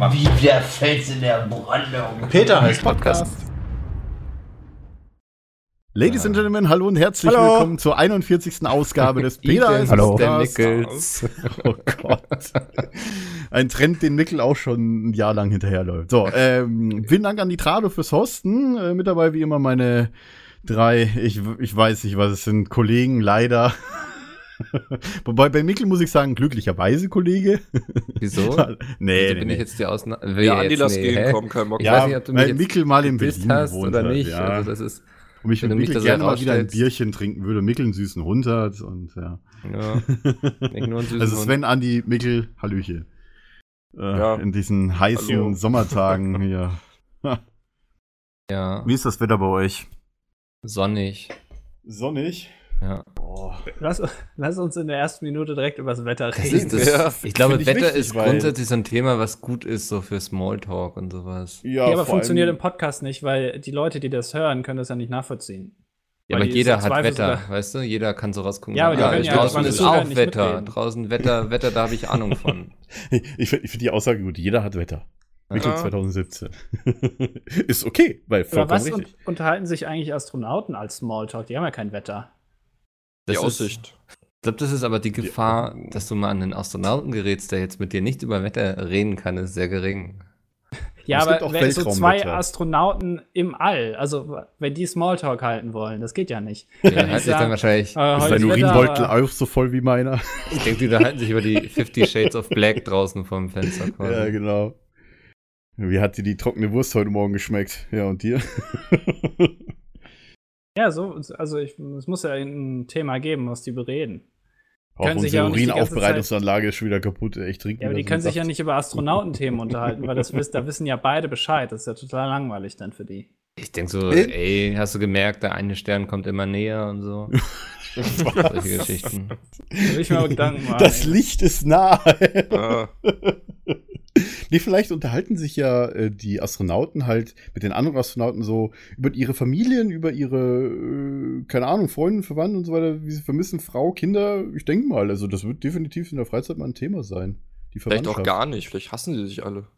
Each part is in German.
Wie der Fels in der Brandung. Peter heißt Podcast. Ladies and Gentlemen, hallo und herzlich Hallo. willkommen zur 41. Ausgabe des Peter heißt Hallo. Der Podcast. Nickels. Oh Gott. Ein Trend, den Mickel auch schon ein Jahr lang hinterherläuft. So, ähm, vielen Dank an die Trado fürs Hosten. Äh, mit dabei wie immer meine drei, ich, ich weiß nicht, was es sind, Kollegen, leider. Wobei bei Mickel muss ich sagen, glücklicherweise Kollege. Wieso? nee, Also nee, bin nee. ich jetzt die Ausnahme? Ja, Andi, lass gehen, hä? komm, kein Bock. Ich ja, weiß nicht, ob du mich Mickel mal in Berlin hast oder hat, nicht. Ja. Also das ist, und ich wenn mit so gerne mal wieder ein. Bierchen trinken würde. Mickel einen süßen Hund hat und ja. ja, Also Hund. Sven, Andi, Mickel, Hallöchen. Äh, Ja. In diesen heißen Hallo. Sommertagen hier. Ja, Wie ist das Wetter bei euch? sonnig. Sonnig. Ja. Lass, lass uns in der ersten Minute direkt über das Wetter Das reden. ist das, Ja. Ich glaube, Wetter wichtig, ist grundsätzlich so ein Thema, was gut ist, so für Smalltalk und sowas. Ja, Ja, aber funktioniert im Podcast nicht, weil die Leute, die das hören, können das ja nicht nachvollziehen. Ja, Weil aber jeder hat Wetter, sogar- weißt du? Jeder kann so rausgucken. Ja, aber ah, ja draußen ist auch Wetter. mitreden. Draußen Wetter, Wetter, da habe ich Ahnung von. Ich finde find die Aussage gut. Jeder hat Wetter. Mickel Ja. 2017. ist okay, weil Aber vollkommen was richtig. un unterhalten sich eigentlich Astronauten als Smalltalk? Die haben ja kein Wetter. Die Das ist- Aussicht. Ich glaube, das ist aber die Gefahr, dass du mal an einen Astronauten gerätst, der jetzt mit dir nicht über Wetter reden kann, ist sehr gering. Ja, es gibt aber auch wenn so zwei. Astronauten im All, also wenn die Smalltalk halten wollen, das geht ja nicht. Ja, Wenn halt ich sich dann wahrscheinlich. äh, ist heute dein Urinbeutel auch so voll wie meiner? Ich denke, die unterhalten sich über die 50 Shades of Black draußen vom Fenster. Quasi. Ja, genau. Wie hat dir die trockene Wurst heute Morgen geschmeckt? Ja, und dir? Ja, so, also ich, es muss ja ein Thema geben, was die bereden. Auch Können sich unsere ja Urinaufbereitungsanlage ist schon wieder kaputt. Ich trinke Ja, aber die können sich Saft. ja nicht über Astronautenthemen unterhalten, weil das wiss, da wissen ja beide Bescheid. Das ist ja total langweilig dann für die. Ich denke so, ey, hast du gemerkt, der eine Stern kommt immer näher und so. Solche Geschichten. Da ich mir aber Gedanken machen. Das. Licht ist nahe. Ja. nee, vielleicht unterhalten sich ja äh, die Astronauten halt mit den anderen Astronauten so über ihre Familien, über ihre, äh, keine Ahnung, Freunde, Verwandten und so weiter, wie sie vermissen, Frau, Kinder. Ich denke mal, also das wird definitiv in der Freizeit mal ein Thema sein. Die Vielleicht auch gar nicht. Vielleicht hassen die sich alle.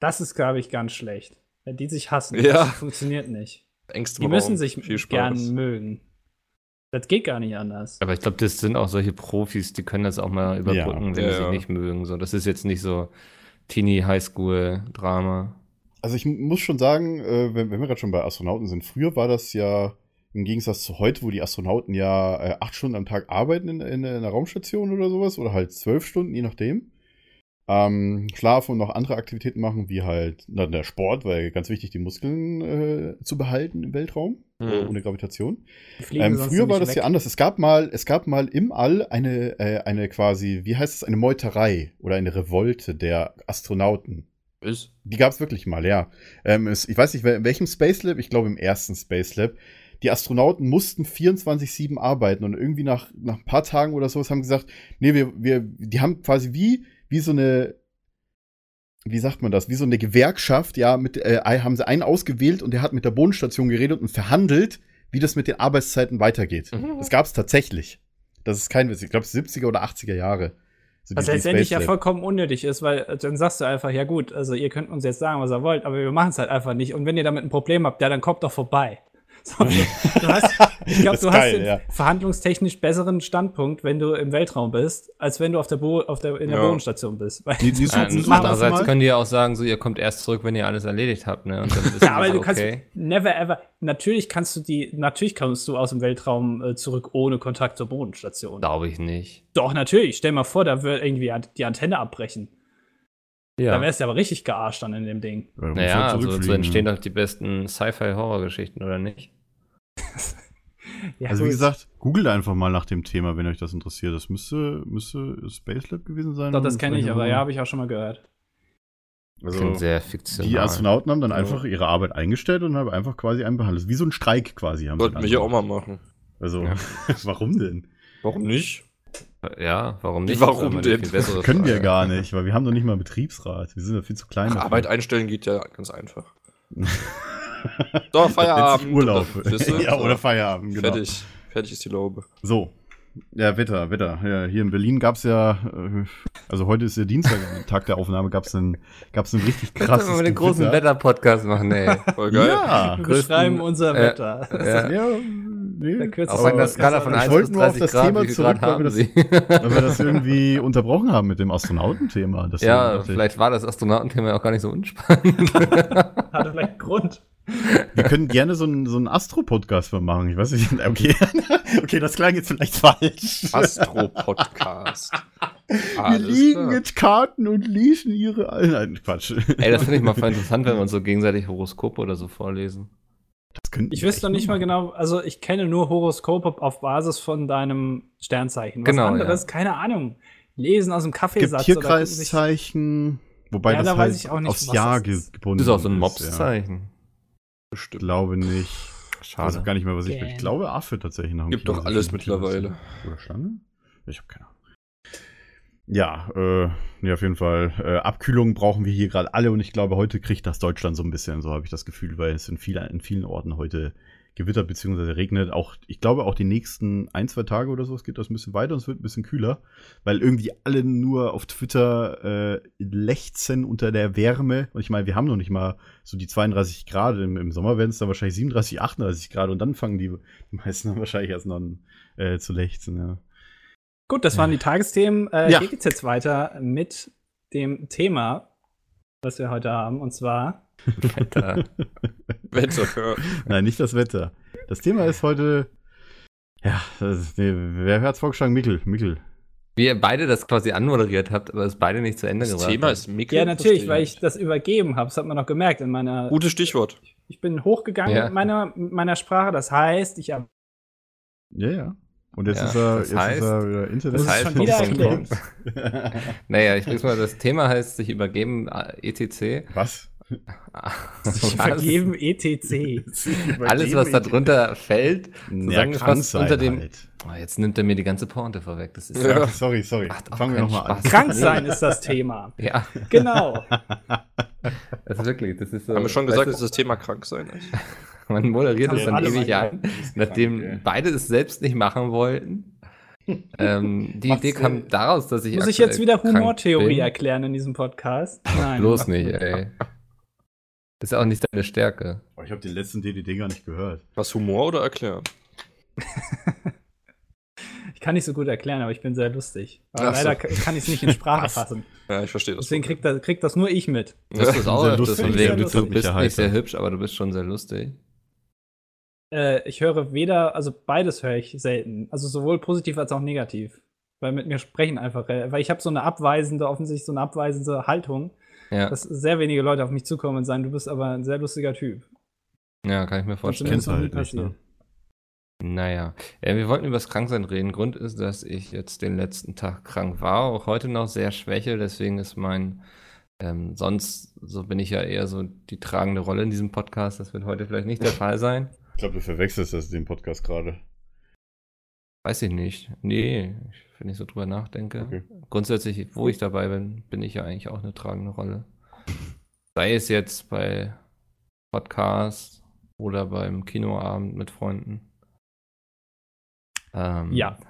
Das ist, glaube ich, ganz schlecht. Wenn die sich hassen, Ja. das funktioniert nicht. Ängste Die müssen sich Viel Spaß. gern mögen. Das geht gar nicht anders. Aber ich glaube, das sind auch solche Profis, die können das auch mal überbrücken, Ja. wenn Ja, sie sich ja. nicht mögen. So, das ist jetzt nicht so Teenie Highschool Drama. Also ich muss schon sagen, äh, wenn, wenn wir gerade schon bei Astronauten sind, früher war das ja im Gegensatz zu heute, wo die Astronauten ja äh, acht Stunden am Tag arbeiten in, in, einer Raumstation oder sowas, oder halt zwölf Stunden, je nachdem. Ähm, schlafen und noch andere Aktivitäten machen, wie halt na, der Sport, weil ganz wichtig, die Muskeln äh, zu behalten im Weltraum, Mhm. äh, ohne Gravitation. Ähm, früher war das weg. ja anders. Es gab mal, es gab mal im All eine, äh, eine quasi, wie heißt es, eine Meuterei oder eine Revolte der Astronauten. Ist? Die gab es wirklich mal, ja. Ähm, es, ich weiß nicht, in welchem Space Lab, ich glaube im ersten Space Lab, die Astronauten mussten 24-7 arbeiten und irgendwie nach, nach ein paar Tagen oder sowas haben gesagt, nee, wir, wir, die haben quasi wie, wie so eine, wie sagt man das, wie so eine Gewerkschaft, ja, mit, äh, haben sie einen ausgewählt und der hat mit der Bodenstation geredet und verhandelt, wie das mit den Arbeitszeiten weitergeht. Mhm. Das gab es tatsächlich. Das ist kein Witz. Ich glaube, 70er oder 80er Jahre. So Was letztendlich ja vollkommen unnötig ist, weil äh, dann sagst du einfach, ja gut, also ihr könnt uns jetzt sagen, was ihr wollt, aber wir machen es halt einfach nicht. Und wenn ihr damit ein Problem habt, ja, dann kommt doch vorbei. So, du hast, ich glaube, du ist hast geil, den ja. verhandlungstechnisch besseren Standpunkt, wenn du im Weltraum bist, als wenn du auf der, Bo auf der, in der Ja. Bodenstation bist. Die, die Ja, andererseits mal. können die ja auch sagen, so, ihr kommt erst zurück, wenn ihr alles erledigt habt, ne? Und dann ist ja, aber du kannst okay. never ever. Natürlich kannst du die, natürlich kommst du aus dem Weltraum äh, zurück ohne Kontakt zur Bodenstation. Glaube ich nicht. Doch, natürlich. Stell mal vor, da wird irgendwie die Antenne abbrechen. Ja. Da wärst du aber richtig gearscht dann in dem Ding. Ja, naja, halt also so entstehen doch die besten Sci-Fi-Horror-Geschichten, oder nicht? Ja, Also wie gesagt, googelt einfach mal nach dem Thema, wenn euch das interessiert. Das müsste, müsste Space Lab gewesen sein. Doch, das kenne ich, aber ja, habe ich auch schon mal gehört. Also, Klingt sehr fiktional. die Astronauten haben dann Ja. einfach ihre Arbeit eingestellt und haben einfach quasi einen behandelt. Wie so ein Streik quasi. Haben sie Sollten wir hier auch mal machen. Also, Ja. warum denn? Warum nicht? Ja, warum nicht? Warum Das denn? bessere Können wir gar nicht, weil wir haben doch nicht mal einen Betriebsrat. Wir sind ja viel zu klein. Arbeit einstellen geht ja ganz einfach. Das sich Feierabend. Urlaub. Ja, So. oder Feierabend, genau. Fertig. Fertig ist die Laube. So. Ja, Wetter, Wetter. Ja, hier in Berlin gab es ja äh, Also heute ist der Dienstag, Tag der Aufnahme gab es einen, gab's einen richtig krasses mal den großen Gewitter. Wetter-Podcast machen, ey. Voll geil. Ja, Wir beschreiben unser äh, Wetter. ja. ja, nee. Auf einer Podcast Skala von aller 1 Ich wollte nur auf 30 das Grad, Thema zurück, weil wir haben das-? Weil wir das irgendwie unterbrochen haben mit dem Astronautenthema. Ja, vielleicht war das Astronautenthema auch gar nicht so unspannend. Hatte vielleicht einen Grund. Wir können gerne so einen, so einen Astro-Podcast mal machen. Ich weiß nicht. Okay. okay, das klang jetzt vielleicht falsch. Astro-Podcast. Wir liegen klar. mit Karten und lesen ihre. Nein, Quatsch. Ey, das finde ich mal voll interessant, wenn wir uns so gegenseitig Horoskope oder so vorlesen. Ich wüsste noch nicht mal genau, also ich kenne nur Horoskope auf Basis von deinem Sternzeichen. Was Genau, anderes, keine Ahnung. Lesen aus dem Kaffeesatz. Tierkreiszeichen, wobei Ja, das da halt weiß ich auch nicht, aufs was Jahr das ge ist. gebunden Das ist auch so ein Ja. Ich Bestimmt. glaube nicht. Ich weiß Schade. gar nicht mehr, was ich bin. Ich glaube Affe tatsächlich noch. Gibt doch kleines alles mittlerweile. Oder Schlange? Ich habe keine Ahnung. Ja, äh, nee, auf jeden Fall. Äh, Abkühlung brauchen wir hier gerade alle und ich glaube, heute kriegt das Deutschland so ein bisschen, so habe ich das Gefühl, weil es in, viel, in vielen Orten heute gewittert bzw. regnet. Auch, ich glaube, auch die nächsten ein, zwei Tage oder so, es geht das ein bisschen weiter und es wird ein bisschen kühler, weil irgendwie alle nur auf Twitter äh, lechzen unter der Wärme. Und ich meine, wir haben noch nicht mal so die 32 Grad. Im, im Sommer werden es dann wahrscheinlich 37, 38 Grad und dann fangen die, die meisten dann wahrscheinlich erst noch an, äh, zu lechzen, ja. Gut, das waren die Tagesthemen. Äh, Ja. Hier geht's jetzt weiter mit dem was wir heute haben. Und zwar Wetter. Wetter. Nein, nicht das Wetter. Das Thema ist heute. Ja, das ist, nee, wer hat's vorgeschlagen? Mikkel. Mikkel. Wie ihr beide das quasi anmoderiert habt, aber es beide nicht zu Ende Das gebracht Thema habt. ist Mikkel. Ja, natürlich, weil ich das übergeben habe. Das hat man noch gemerkt in meiner. Gutes Stichwort. Ich bin hochgegangen Ja. mit meiner, mit meiner Sprache. Das heißt, ich habe. Ja, ja. Und jetzt Ja, ist er, das jetzt heißt- ist er wieder Internet. Muss Das heißt, schon wieder. Naja, ich bring's mal, das Thema heißt sich übergeben, etc. Was? Was? Vergeben ETC. Alles, was da drunter fällt, Ja, zusammengefasst sein unter dem. halt. Oh, jetzt nimmt er mir die ganze Pointe vorweg. Das ist Ja, sorry, sorry. Macht Fangen wir nochmal an. Krank sein ist das Thema. Ja, Genau. das ist wirklich, das ist so. Haben wir schon gesagt, dass das Thema krank sein ist? man moderiert es dann ewig an, nachdem ja. beide es selbst nicht machen wollten. ähm, die Macht's, Idee kam daraus, dass ich. Muss ich jetzt wieder Humortheorie erklären in diesem Podcast? Nein. Bloß nicht, ey. Ist ja auch nicht deine Stärke. Oh, ich habe den letzten DDD gar nicht gehört. Was Humor oder erklären? Ich kann nicht so gut erklären, aber ich bin sehr lustig. Aber Ach so. leider kann ich es nicht in Sprache fassen. Ja, ich verstehe das. Deswegen kriegt das, kriegt das nur ich mit. Das ist auch Sehr lustig. von Sehr wegen, du, lustig. du bist nicht sehr hübsch, aber du bist schon sehr lustig. Äh, ich höre weder, also beides höre ich selten. Also sowohl positiv als auch negativ. Weil mit mir sprechen einfach, weil ich habe so eine abweisende, offensichtlich so eine abweisende Haltung, Ja, dass sehr wenige Leute auf mich zukommen und sagen, du bist aber ein sehr lustiger Typ. ja kann ich mir vorstellen. Kennst halt nicht, ne? Naja, ja, wir wollten über das Kranksein reden. Grund ist, dass ich jetzt den letzten Tag krank war, auch heute noch sehr schwäche, deswegen ist mein, ähm, sonst, so bin ich ja eher so die tragende Rolle in diesem Podcast, das wird heute vielleicht nicht der Fall sein. Ich glaube, du verwechselst das den Podcast gerade. Weiß ich nicht. Nee, wenn ich so drüber nachdenke. Okay. Grundsätzlich, wo ich dabei bin, bin ich ja eigentlich auch eine tragende Rolle. Sei es jetzt bei Podcasts oder beim Kinoabend mit Freunden. Ähm, Ja.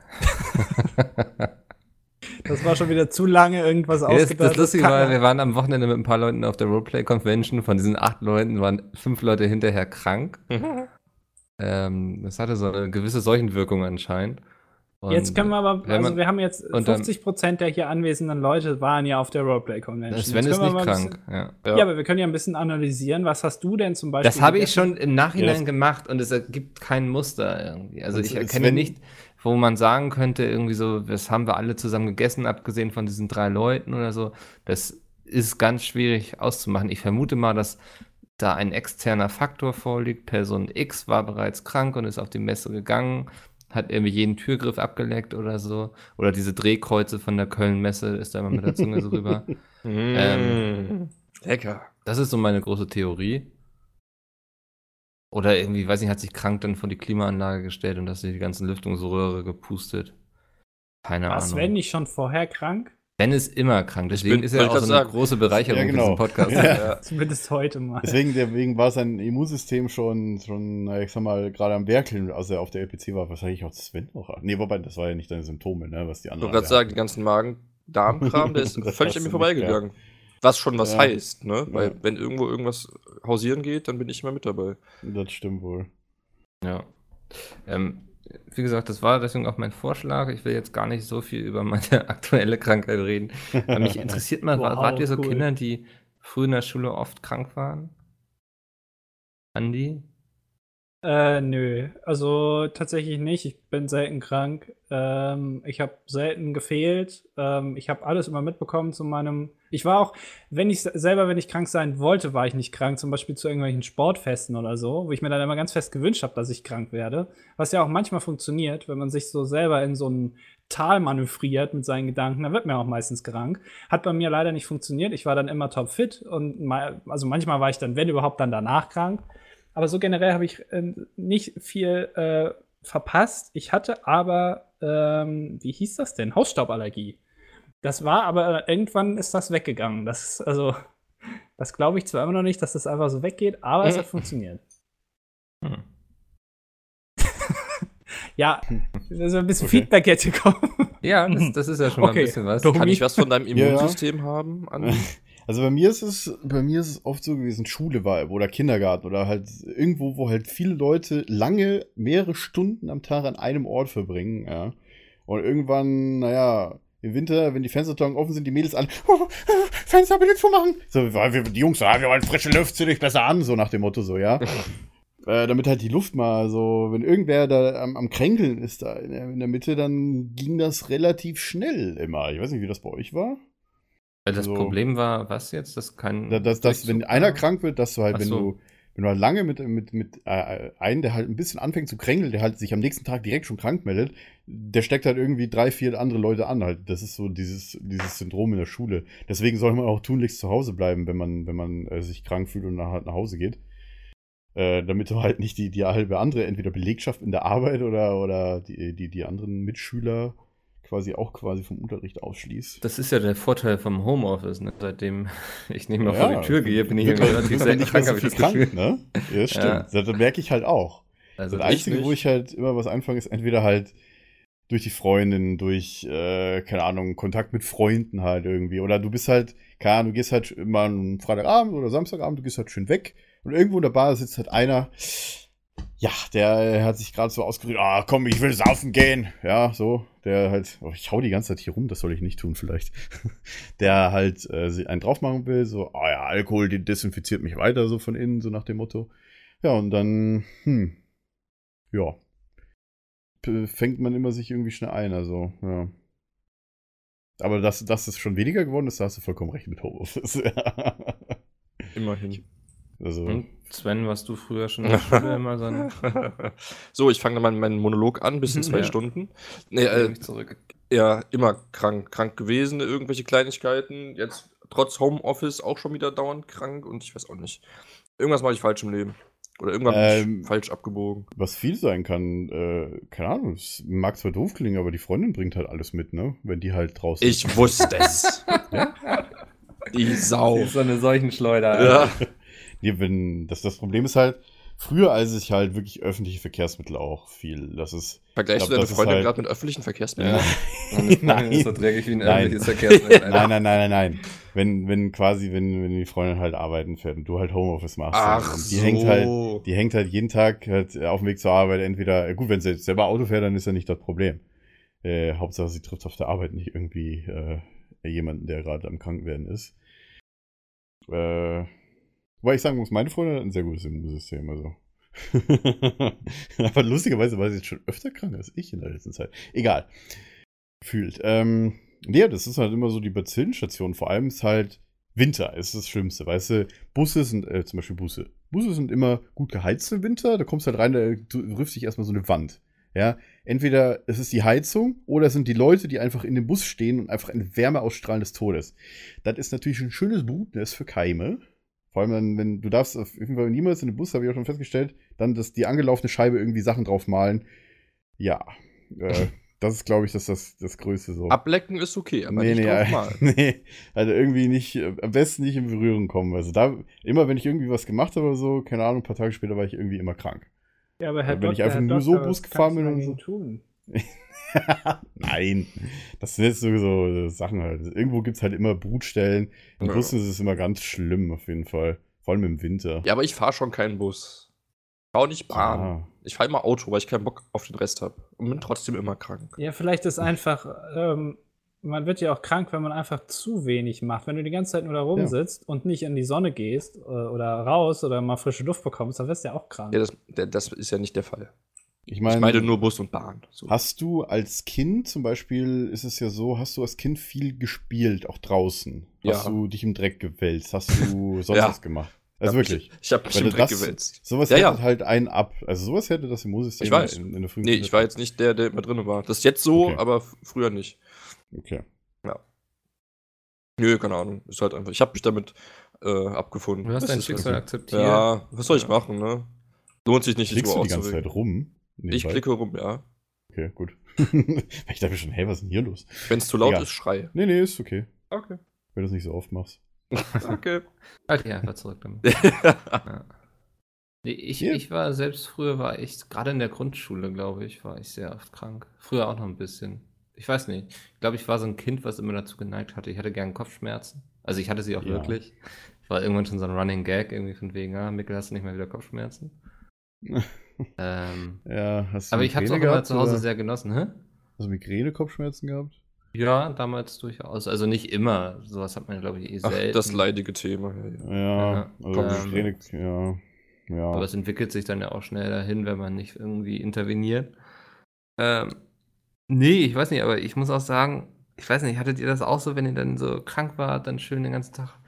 Das war schon wieder zu lange irgendwas Ja, das, ausgedacht. das Lustige war, ja- wir waren am Wochenende mit ein paar Leuten auf der Roleplay Convention. Von diesen acht Leuten waren fünf Leute hinterher krank. Ähm, das hatte so eine gewisse Seuchenwirkung anscheinend. Und Jetzt können wir aber, also man- wir haben jetzt und dann- 50% der hier anwesenden Leute waren ja auf der Roleplay Convention. Sven ist nicht krank. Ja. Bisschen, Ja. ja. aber wir können ja ein bisschen analysieren. Was hast du denn zum Beispiel? Das habe ich schon im Nachhinein Ja, gemacht und es ergibt kein Muster irgendwie. Also Und ich Sven- erkenne nicht, wo man sagen könnte, irgendwie so, das haben wir alle zusammen gegessen, abgesehen von diesen drei Leuten oder so. Das ist ganz schwierig auszumachen. Ich vermute mal, dass da ein externer Faktor vorliegt. Person X war bereits krank und ist auf die Messe gegangen, hat irgendwie jeden Türgriff abgeleckt oder so. Oder diese Drehkreuze von der Köln-Messe ist da immer mit der Zunge so rüber. Mm. Lecker. Das ist so meine große Theorie. Oder irgendwie, weiß nicht, hat sich krank dann vor die Klimaanlage gestellt und dass sie die ganzen Lüftungsröhre gepustet. Keine War Ahnung. Sven nicht schon vorher krank? Sven ist immer krank, deswegen bin- ist er auch so eine sagen. große Bereicherung Ja, für genau. diesen Podcast. Ja. Ja. Zumindest heute mal. Deswegen, deswegen war sein Immunsystem schon, schon, na, ich sag mal, gerade am Werkeln, als er auf der LPC war, wahrscheinlich auch Sven noch. Nee, wobei, das war ja nicht deine Symptome, ne, was die Ich anderen. wollte gerade sagen, die ganzen Magen, Darmkram, der ist völlig an mir vorbeigegangen. Was schon was Ja. heißt, ne? Weil Ja. wenn irgendwo irgendwas hausieren geht, dann bin ich immer mit dabei. Das stimmt wohl. Ja. Ähm, wie gesagt, das war deswegen auch mein Vorschlag. Ich will jetzt gar nicht so viel über meine aktuelle Krankheit reden. Aber mich interessiert mal, Wow, wart ihr so cool. Kinder, die früher in der Schule oft krank waren? Andi? Äh, nö. Also tatsächlich nicht. Ich bin selten krank. Ähm, ich habe selten gefehlt. Ähm, ich habe alles immer mitbekommen zu meinem. Ich war auch, wenn ich selber, wenn ich krank sein wollte, war ich nicht krank. Zum Beispiel zu irgendwelchen Sportfesten oder so, wo ich mir dann immer ganz fest gewünscht habe, dass ich krank werde. Was ja auch manchmal funktioniert, wenn man sich so selber in so ein Tal manövriert mit seinen Gedanken, dann wird man auch meistens krank. Hat bei mir leider nicht funktioniert. Ich war dann immer topfit und mal, also manchmal war ich dann, wenn überhaupt, dann danach krank. Aber so generell habe ich äh, nicht viel äh, verpasst. Ich hatte aber, ähm, wie hieß das denn? Hausstauballergie. Das war aber, äh, irgendwann ist das weggegangen. Das ist, also, das glaube ich zwar immer noch nicht, dass das einfach so weggeht, aber es Mhm. hat funktioniert. Hm. Ja, also ein bisschen Okay. Feedback hätte kommen. Ja, das, das ist ja schon mal Okay. ein bisschen was. Kann ich was von deinem Ja, ja. Immunsystem haben? Also bei mir ist es, bei mir ist es oft so gewesen, Schule war oder Kindergarten oder halt irgendwo, wo halt viele Leute lange, mehrere Stunden am Tag an einem Ort verbringen, ja. Und irgendwann, naja, im Winter, wenn die Fenstertüren offen sind, die Mädels alle, oh, oh, Fenster bitte zumachen. So, weil wir, die Jungs, ah, wir wollen frische Luft, zieh dich besser an, so nach dem Motto, so, ja. äh, damit halt die Luft mal so, wenn irgendwer da am, am Kränkeln ist da in der, in der Mitte, dann ging das relativ schnell immer. Ich weiß nicht, wie das bei euch war. Weil das so- Problem war, was jetzt? Das kann. Da- dass, dass wenn einer krank wird, dass du halt, Ach wenn so. du, wenn du halt lange mit, mit, mit äh, einem, der halt ein bisschen anfängt zu kränkeln, der halt sich am nächsten Tag direkt schon krank meldet, der steckt halt irgendwie drei, vier andere Leute an. Halt. Das ist so dieses, dieses Syndrom in der Schule. Deswegen soll man auch tunlichst zu Hause bleiben, wenn man, wenn man äh, sich krank fühlt und nach, halt nach Hause geht. Äh, damit du halt nicht die, die halbe andere, entweder Belegschaft in der Arbeit oder, oder die, die, die anderen Mitschüler quasi auch quasi vom Unterricht ausschließt. Das ist ja der Vorteil vom Homeoffice. Ne? Seitdem ich nicht mehr Ja, vor die Tür gehe, bin ich halt- relativ selten krank, so habe ich das krank, Gefühl. ne? Ja, stimmt. Ja. Das merke ich halt auch. Also das Einzige, wo ich halt immer was anfange, ist entweder halt durch die Freundin, durch, äh, keine Ahnung, Kontakt mit Freunden halt irgendwie. Oder du bist halt, keine Ahnung, du gehst halt immer einen Freitagabend oder Samstagabend, du gehst halt schön weg und irgendwo in der Bar sitzt halt einer, ja, der hat sich gerade so ausgerührt, ah, komm, ich will saufen gehen. Ja, so, der halt, oh, ich hau die ganze Zeit hier rum, das soll ich nicht tun vielleicht. der halt äh, einen drauf machen will, so, ah ja, Alkohol, desinfiziert mich weiter, so von innen, so nach dem Motto. Ja, und dann, hm, ja, fängt man immer sich irgendwie schnell ein, also, ja. Aber dass, es schon weniger geworden ist, da hast du vollkommen recht mit Homeoffice. Immerhin. Also, Und Sven, warst du früher schon in der Schule immer so so, ich fange dann mal meinen Monolog an, bis in zwei Ja. Stunden. Nee, äh, ja, immer krank. Krank gewesen, irgendwelche Kleinigkeiten. Jetzt trotz Homeoffice auch schon wieder dauernd krank und ich weiß auch nicht. Irgendwas mache ich falsch im Leben. Oder irgendwann bin Ähm, ich falsch abgebogen. was viel sein kann, äh, keine Ahnung, es mag zwar doof klingen, aber die Freundin bringt halt alles mit, ne? Wenn die halt draußen Ich wusste es. Die Sau. so eine Seuchenschleuder. Ja. Nee, wenn, das, das Problem ist halt, früher als ich halt wirklich öffentliche Verkehrsmittel auch viel, das ist. Vergleichst Ich du glaub, deine Freundin halt- gerade mit öffentlichen Verkehrsmitteln? Ja. Meine Freundin ist so dreckig wie ein Nein. öffentliches Verkehrsmittel. Nein, nein, nein, nein, nein. Wenn, wenn quasi, wenn, wenn die Freundin halt arbeiten fährt und du halt Homeoffice machst. Ach und die so. hängt halt, die hängt halt jeden Tag halt auf dem Weg zur Arbeit entweder, gut, wenn sie selber Auto fährt, dann ist ja nicht das Problem. Äh, Hauptsache, sie trifft auf der Arbeit nicht irgendwie äh, jemanden, der gerade am Krankenwerden ist. Äh, wobei ich sagen muss, meine Freundin hat ein sehr gutes Immunsystem, also. Aber lustigerweise war sie jetzt schon öfter krank als ich in der letzten Zeit. Egal. Gefühlt. Ähm, ja, das ist halt immer so die Bazillenstation. Vor allem ist halt Winter, ist das Schlimmste. Weißt du, Busse sind, äh, zum Beispiel Busse. Busse sind immer gut geheizt im Winter. Da kommst du halt rein, da rüfft sich erstmal so eine Wand. Ja, entweder es ist die Heizung oder es sind die Leute, die einfach in dem Bus stehen und einfach eine Wärme ausstrahlen des Todes. Das ist natürlich ein schönes Brutnest für Keime. Vor allem, wenn, wenn du darfst auf jeden Fall niemals in den Bus, habe ich auch schon festgestellt, dann das, die angelaufene Scheibe irgendwie Sachen drauf malen. Ja, äh, das ist, glaube ich, das, das, das Größte so. Ablecken ist okay, aber nee, nicht nee, drauf äh, malen. nee, also irgendwie nicht, äh, am besten nicht in Berührung kommen. Also da, immer wenn ich irgendwie was gemacht habe oder so, keine Ahnung, ein paar Tage später war ich irgendwie immer krank. Ja, aber Wenn ich einfach nur so Bus gefahren bin und so. Tun? Nein, das sind jetzt so, so Sachen halt. Irgendwo gibt es halt immer Brutstellen. In Ja. Bussen ist es immer ganz schlimm, auf jeden Fall. Vor allem im Winter. Ja, aber ich fahre schon keinen Bus. Ich fahre auch nicht Bahn. Ah. Ich fahre immer Auto, weil ich keinen Bock auf den Rest habe. Und bin trotzdem immer krank. Ja, vielleicht ist einfach, ähm, man wird ja auch krank, wenn man einfach zu wenig macht. Wenn du die ganze Zeit nur da rumsitzt und nicht in die Sonne gehst äh, oder raus oder mal frische Luft bekommst, dann wirst du ja auch krank. Ja, das, das ist ja nicht der Fall. Ich Ich meine, meine nur Bus und Bahn. So. hast du als Kind zum Beispiel, ist es ja so, hast du als Kind viel gespielt, auch draußen? Hast Ja. du dich im Dreck gewälzt? Hast du sonst Ja. was gemacht? Also Ja, wirklich. Ich, ich habe mich im Dreck das- gewälzt. Sowas Ja, hätte ja. halt einen ab. Also sowas hätte das Immunsystem Ich weiß. in, in der frühen Nee, ich war jetzt nicht der, der immer drin war. Das ist jetzt so, Okay. aber früher nicht. Okay. Nö, keine Ahnung. Ist halt einfach. Ich habe mich damit äh, abgefunden. Du hast dein Schicksal akzeptiert. Ja, was soll ich Ja. machen, ne? Lohnt sich nicht, so du die ganze Zeit rum? Ich klicke rum, ja. Okay, gut. ich dachte schon, hey, was ist denn hier los? Wenn es zu laut Egal. ist, schrei. Nee, nee, ist okay. Okay. Wenn du es nicht so oft machst. Okay. Halt dich einfach zurück damit. ja. Nee, ich, Ja. ich war selbst früher, war ich, gerade in der Grundschule, glaube ich, war ich sehr oft krank. Früher auch noch ein bisschen. Ich weiß nicht. Ich glaube, ich war so ein Kind, was immer dazu geneigt hatte. Ich hatte gern Kopfschmerzen. Also ich hatte sie auch Ja. wirklich. Ich war irgendwann schon so ein Running Gag, irgendwie von wegen, ah, Mikkel, hast du nicht mal wieder Kopfschmerzen? Ähm, Ja, hast du aber ich habe es auch immer zu Hause oder? sehr genossen, hä? Hast du Migräne, Kopfschmerzen gehabt? Ja, damals durchaus. Also nicht immer. Sowas hat man, glaube ich, eh Ach, selten. das leidige Thema. Ja, ja. Ja, Ja, also ähm, Migräne, ja. Ja. Aber es entwickelt sich dann ja auch schnell dahin, wenn man nicht irgendwie interveniert. Ähm, nee, ich weiß nicht, aber ich muss auch sagen, ich weiß nicht, hattet ihr das auch so, wenn ihr dann so krank wart, dann schön den ganzen Tag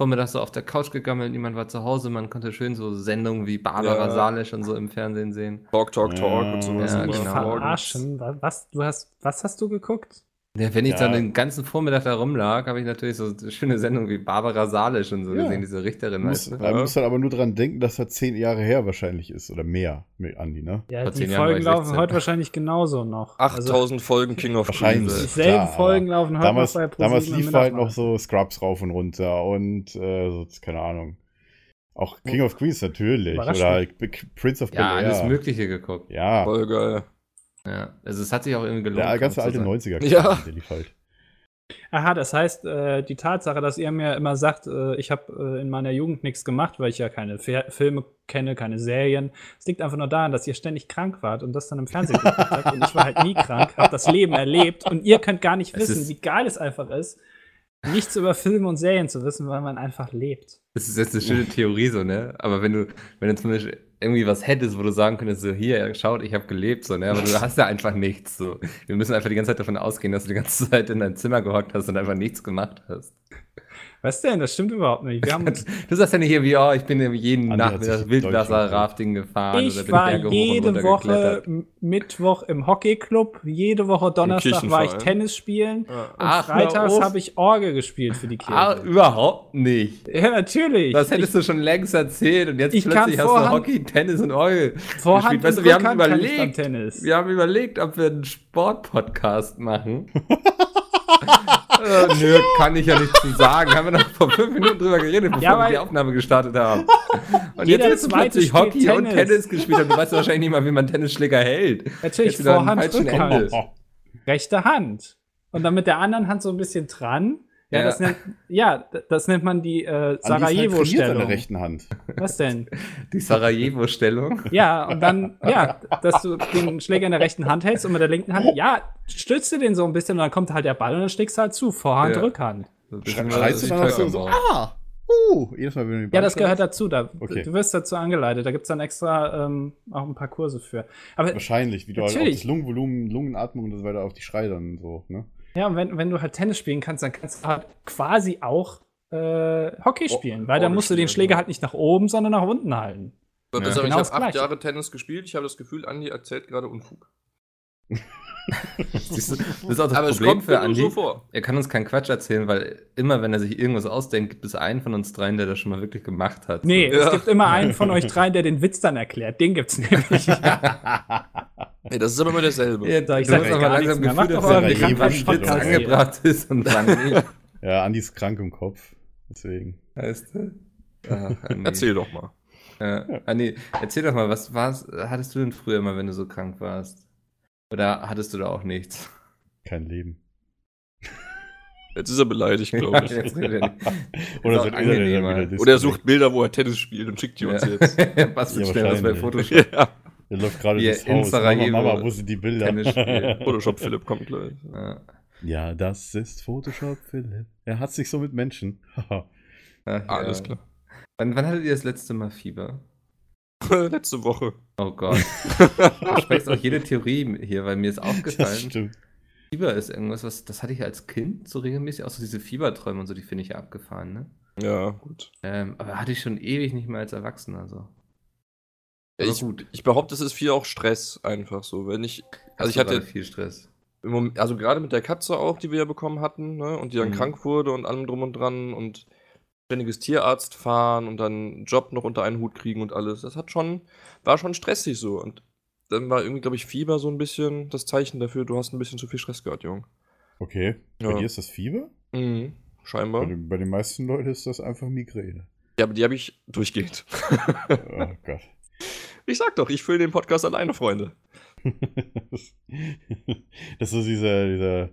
vormittags so auf der Couch gegammelt, niemand war zu Hause, man konnte schön so Sendungen wie Barbara Ja. Salisch und so im Fernsehen sehen. Talk, talk, talk Ja, und sowas. ja, genau. Verarschen. Wa- Was, du hast, was hast du geguckt? Ja, wenn ich Ja. dann den ganzen Vormittag da rumlag, habe ich natürlich so schöne Sendungen wie Barbara Salisch und so Ja. gesehen, diese Richterin, Du musst, weißt du? man muss halt aber nur dran denken, dass das zehn Jahre her wahrscheinlich ist. Oder mehr, mit Andi, ne? Ja, Vor die Folgen laufen 16. heute wahrscheinlich genauso noch. 8000 Folgen King of. Queens. Dieselben klar, Folgen laufen heute Damals, noch bei damals lief halt noch so Scrubs rauf und runter und äh, so, keine Ahnung. Auch King of Queens natürlich. Oder Big Prince of Ja, Bel-Air. alles Mögliche geguckt. Ja, Voll geil. Ja, also es hat sich auch irgendwie gelohnt. ganze krank alte zu sein. 90er. Ja. halt. Aha, das heißt, äh, die Tatsache, dass ihr mir immer sagt, äh, ich habe äh, in meiner Jugend nichts gemacht, weil ich ja keine Fer Filme kenne, keine Serien. Es liegt einfach nur daran, dass ihr ständig krank wart und das dann im Fernsehen geguckt habt. Und ich war halt nie krank, habe das Leben erlebt und ihr könnt gar nicht Es wissen, wie geil es einfach ist, nichts über Filme und Serien zu wissen, weil man einfach lebt. Das ist jetzt eine schöne Theorie so, ne? Aber wenn du, wenn du zum Beispiel irgendwie was hättest, wo du sagen könntest, so hier, schaut, ich habe gelebt, so, ne? Aber du hast ja einfach nichts, so. Wir müssen einfach die ganze Zeit davon ausgehen, dass du die ganze Zeit in dein Zimmer gehockt hast und einfach nichts gemacht hast. Was denn? Das stimmt überhaupt nicht. Wir haben uns Du sagst ja nicht hier wie, oh, ich bin jeden Andi Nachmittag Wildwasser-Rafting gefahren Ich oder bin war jede Woche Mittwoch im Hockeyclub, jede Woche Donnerstag war ich. Tennis spielen Ja. und Ach, freitags habe ich Orgel gespielt für die Kirche. Ah, überhaupt nicht. ja, natürlich. Das hättest du schon längst erzählt und jetzt Ich plötzlich kann hast du Hockey, Tennis und Orgel Vorhand gespielt. Weißt und du, wir haben ich überlegt, Tennis. wir haben überlegt, ob wir einen Sportpodcast machen. äh, nö, kann ich ja nicht zu sagen. Haben wir noch vor fünf Minuten drüber geredet, bevor Ja, wir die Aufnahme gestartet haben. Und jetzt Zweite plötzlich Hockey und Tennis. Tennis gespielt haben. Du weißt wahrscheinlich nicht mal, wie man Tennisschläger hält. Natürlich, Vorhand, Rückhand. Rechte Hand. Und dann mit der anderen Hand so ein bisschen dran. Ja, Ja. Das, nennt, ja das nennt man die äh, ist halt Sarajevo-Stellung. der rechten Hand. Was denn? Die Sarajevo-Stellung. Ja, und dann, ja, dass du den Schläger in der rechten Hand hältst und mit der linken Hand, ja, stützt du den so ein bisschen und dann kommt halt der Ball und dann schlägst du halt zu. Vorhand, Ja. Rückhand. Schreist du dann auch so, so ah, uh, jedes Mal, wenn du den Ja, das gehört dazu. Da, Okay. Du wirst dazu angeleitet. Da gibt's dann extra ähm, auch ein paar Kurse für. Aber Wahrscheinlich, wie du halt auch Natürlich. das Lungenvolumen, Lungenatmung und so weiter auf die Schrei dann so, ne? Ja, und wenn, wenn du halt Tennis spielen kannst, dann kannst du halt quasi auch äh, Hockey Oh, spielen. weil da Orgel musst du den Schläger halt nicht nach oben, sondern nach unten halten. Das Ja. Genau ich habe acht. Jahre Tennis gespielt. Ich habe das Gefühl, Andi erzählt gerade Unfug. Siehst du, das ist auch das aber es Problem kommt für Andi. so vor. Er kann uns keinen Quatsch erzählen, weil immer, wenn er sich irgendwas ausdenkt, gibt es einen von uns dreien, der das schon mal wirklich gemacht hat. Nee, So. es Ja. gibt immer einen von euch dreien, der den Witz dann erklärt. Den gibt's nämlich. Nee, das ist aber immer derselbe. Ja, Da ich du sag musst ja aber langsam. Gefühl Macht dafür euren wann Witz angebracht ist und wann nicht. Ja, Andi ist krank im Kopf. Deswegen. Weißt du? Ach. Erzähl doch mal. Ja. Andi, erzähl doch mal, was war's, hattest du denn früher immer, wenn du so krank warst? Oder hattest du da auch nichts? Kein Leben. Jetzt ist er beleidigt, glaube ich. Jetzt redet er nicht. Oder Ist angenehmer. Oder er sucht Bilder, wo er Tennis spielt und schickt die uns jetzt. Was Ja, schnell was bei wahrscheinlich. Photoshop. ja. Er läuft gerade er durchs in Haus. Mama, Sarajevo Mama, wo sind die Bilder? Photoshop Philipp kommt gleich. Ja. ja, das ist Photoshop, Philipp. Er hat sich so mit Menschen. Ach, Alles ja. klar. Wann, wann hattet ihr das letzte Mal Fieber? Letzte Woche. Oh Gott. Du sprichst auch jede Theorie hier, weil mir ist das aufgefallen, stimmt. Fieber ist irgendwas, was, das hatte ich als Kind so regelmäßig, auch so diese Fieberträume und so, die finde ich ja abgefahren, ne? Ja, gut. Ähm, aber hatte ich schon ewig nicht mehr als Erwachsener, so. Ja, ich, gut. ich behaupte, es ist viel auch Stress einfach so. Wenn ich, also Hast ich hatte viel Stress. Moment, also gerade mit der Katze auch, die wir ja bekommen hatten, ne, und die dann Mhm. krank wurde und allem drum und dran und ständiges Tierarzt fahren und dann einen Job noch unter einen Hut kriegen und alles. Das hat schon, war schon stressig so. Und dann war irgendwie, glaube ich, Fieber so ein bisschen das Zeichen dafür, du hast ein bisschen zu viel Stress gehabt, Jung. Okay. Bei Ja. dir ist das Fieber? Mhm. Bei Scheinbar. den, bei den meisten Leuten ist das einfach Migräne. Ja, aber die habe ich durchgehend. Oh Gott. ich sag doch, ich fülle den Podcast alleine, Freunde. das ist dieser, dieser.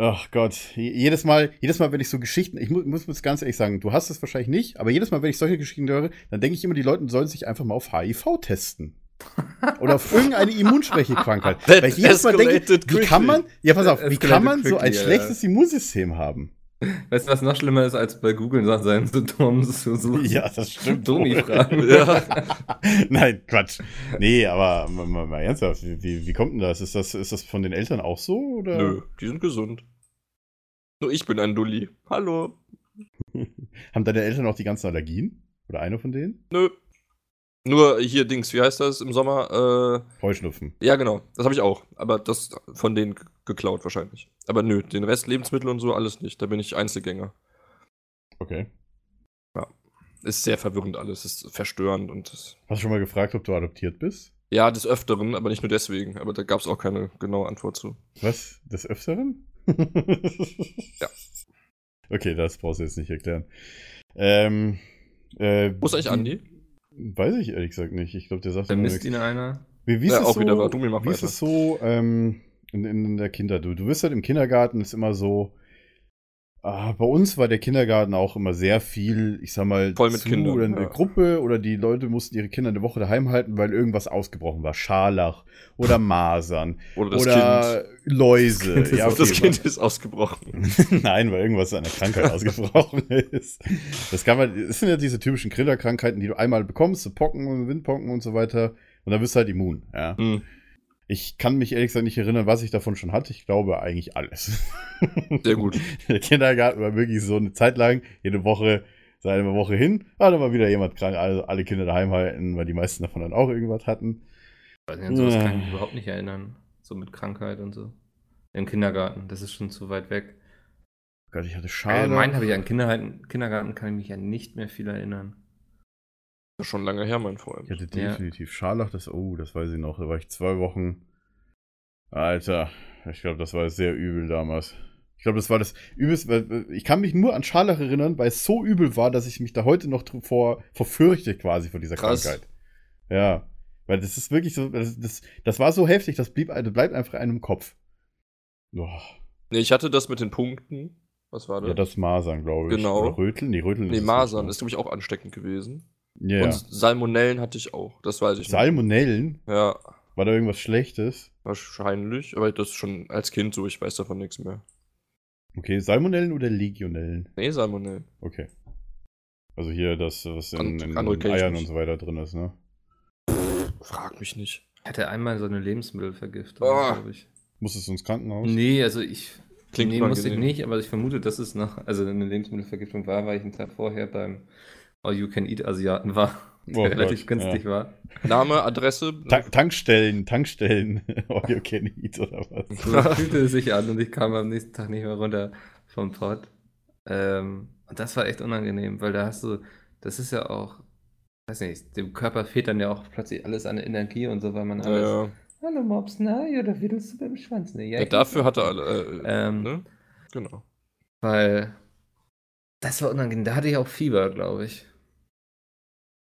Ach Gott, Je- jedes Mal, jedes Mal, wenn ich so Geschichten, ich mu muss muss ganz ehrlich sagen, du hast es wahrscheinlich nicht, aber jedes Mal, wenn ich solche Geschichten höre, dann denke ich immer, die Leute sollen sich einfach mal auf HIV testen. Oder auf irgendeine Immunschwächekrankheit. Weil ich jedes Mal denke, wie kann man, ja pass auf, wie kann man so ein schlechtes Immunsystem haben? Weißt du, was noch schlimmer ist, als bei Google nach seinen Symptomen zu suchen? Ja, das stimmt. Dummi wohl. fragen. Ja. Nein, Quatsch. Nee, aber mal, mal, mal ernsthaft, wie, wie, wie kommt denn das? Ist, das? ist das von den Eltern auch so? Oder? Nö, die sind gesund. Nur ich bin ein Dulli. Hallo. Haben deine Eltern auch die ganzen Allergien? Oder eine von denen? Nö. Nur hier Dings, wie heißt das im Sommer? Heuschnupfen. Äh, ja, genau. Das habe ich auch. Aber das von denen geklaut wahrscheinlich. Aber nö, den Rest Lebensmittel und so alles nicht. Da bin ich Einzelgänger. Okay. Ist sehr verwirrend alles. Ist verstörend und Hast du schon mal gefragt, ob du adoptiert bist? ja, des Öfteren, aber nicht nur deswegen. Aber da gab es auch keine genaue Antwort zu. Was? Des Öfteren? Ja. Okay, das brauchst du jetzt nicht erklären. Ähm, äh, Wo ist eigentlich Andi? Weiß ich ehrlich gesagt nicht. Ich glaube, der sagt nichts. ihn einer? Wie, wie ist Ja, es auch so, wieder wahr. Dummi, mach wie ist weiter. es so ähm, in, in der Kinder? Du, du wirst halt im Kindergarten, ist immer so. Ah, bei uns war der Kindergarten auch immer sehr viel, ich sag mal, Voll mit zu Kindern, oder eine ja. Gruppe oder die Leute mussten ihre Kinder eine Woche daheim halten, weil irgendwas ausgebrochen war. Scharlach oder Masern Oder das oder Läuse. Das Kind ist ja, okay, Das Kind ist ausgebrochen. Nein, weil irgendwas an der Krankheit ausgebrochen ist. Das kann man, das sind ja diese typischen Grillerkrankheiten, die du einmal bekommst, so Pocken und Windpocken und so weiter. Und dann wirst du halt immun, ja. Hm. Ich kann mich ehrlich gesagt nicht erinnern, was ich davon schon hatte. Ich glaube eigentlich alles. Sehr gut. Der Kindergarten war wirklich so eine Zeit lang, jede Woche, so eine Woche hin, war dann mal wieder jemand krank, also alle Kinder daheim halten, weil die meisten davon dann auch irgendwas hatten. Weiß nicht, an sowas kann ich mich Ja. überhaupt nicht erinnern. So mit Krankheit und so. Im Kindergarten, das ist schon zu weit weg. Gott, ich hatte Schade. Allgemein habe ich an Kindergarten, Kindergarten kann ich mich ja nicht mehr viel erinnern. Das ist schon lange her, mein Freund. Ich hatte Ja. definitiv Scharlach, das, oh, das weiß ich noch. Da war ich zwei Wochen. Alter, ich glaube, das war sehr übel damals. Ich glaube, das war das übelste. Ich kann mich nur an Scharlach erinnern, weil es so übel war, dass ich mich da heute noch vor, vor fürchte, quasi vor dieser Krass. Krankheit. Ja. Weil das ist wirklich so, das, das, das war so heftig, das blieb, das bleibt einfach einem im Kopf. Boah. Nee, ich hatte das mit den Punkten. Was war das? Ja, das Masern, glaube ich. Genau. Oder Röteln? Nee, Röteln nee, Masern ist, glaube ich, auch ansteckend gewesen. Ja. Und Salmonellen hatte ich auch. Das weiß ich Salmonellen? nicht. Ja, War da irgendwas Schlechtes? wahrscheinlich. Aber das ist schon als Kind so, ich weiß davon nichts mehr. Okay, Salmonellen oder Legionellen? Nee, Salmonellen. Okay. Also hier das, was in, in, in Eiern und so weiter drin ist, ne? Frag mich nicht. Ich hatte einmal so eine Lebensmittelvergiftung, Oh. glaube ich. Musstest du ins Krankenhaus? Nee, also ich. Klingt nee, musste ich nicht, aber ich vermute, dass es noch, also eine Lebensmittelvergiftung war, weil ich einen Tag vorher beim All-You-Can-Eat-Asiaten war, der Oh relativ Gott, günstig war. Name, Adresse. Ta Tankstellen, Tankstellen, all you can eat oder was? So fühlte es sich an und ich kam am nächsten Tag nicht mehr runter vom Pott. Ähm, und das war echt unangenehm, weil da hast du, das ist ja auch, weiß nicht, dem Körper fehlt dann ja auch plötzlich alles an Energie und so, weil man ja, alles. ja. Hallo Mops, na, ja, da wedelst du beim Schwanz, ne? ja, ich- dafür hat er alle. Äh, Ähm, ne? Genau. Weil das war unangenehm. Da hatte ich auch Fieber, glaube ich.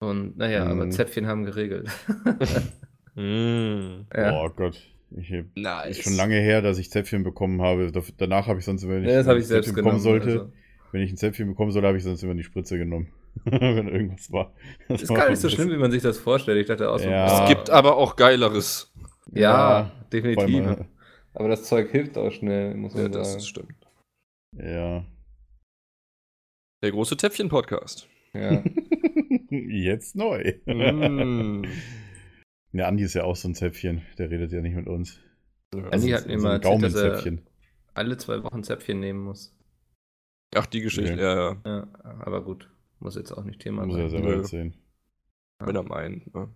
Und naja, aber Mhm. Zäpfchen haben geregelt. Mm. ja. Oh Gott. Ich, hab- Nice. ist schon lange her, dass ich Zäpfchen bekommen habe. Danach habe ich sonst, wenn ich, Ja, das wenn habe ich ich selbst Zäpfchen genommen. bekommen sollte, also. wenn ich ein Zäpfchen bekommen sollte, habe ich sonst immer die Spritze genommen. wenn irgendwas war. Das Ist war gar nicht so schlimm, wie man sich das vorstellt. Ich dachte auch so, Ja. Es gibt aber auch Geileres. Ja, Ja, definitiv. Allem, Aber das Zeug hilft auch schnell, muss Ja, man das sagen. ist stimmt. Ja. Der große Täpfchen-Podcast. Ja. Jetzt neu. Mm. Der Andi ist ja auch so ein Zäpfchen. Der redet ja nicht mit uns. Andi Das hat ist mir so mal ein erzählt, dass er alle zwei Wochen Zäpfchen nehmen muss. Ach, die Geschichte, ja, ja. Ja, aber gut. Muss jetzt auch nicht Thema Muss er sein. selber Nö. erzählen. Wenn er meint. Ne?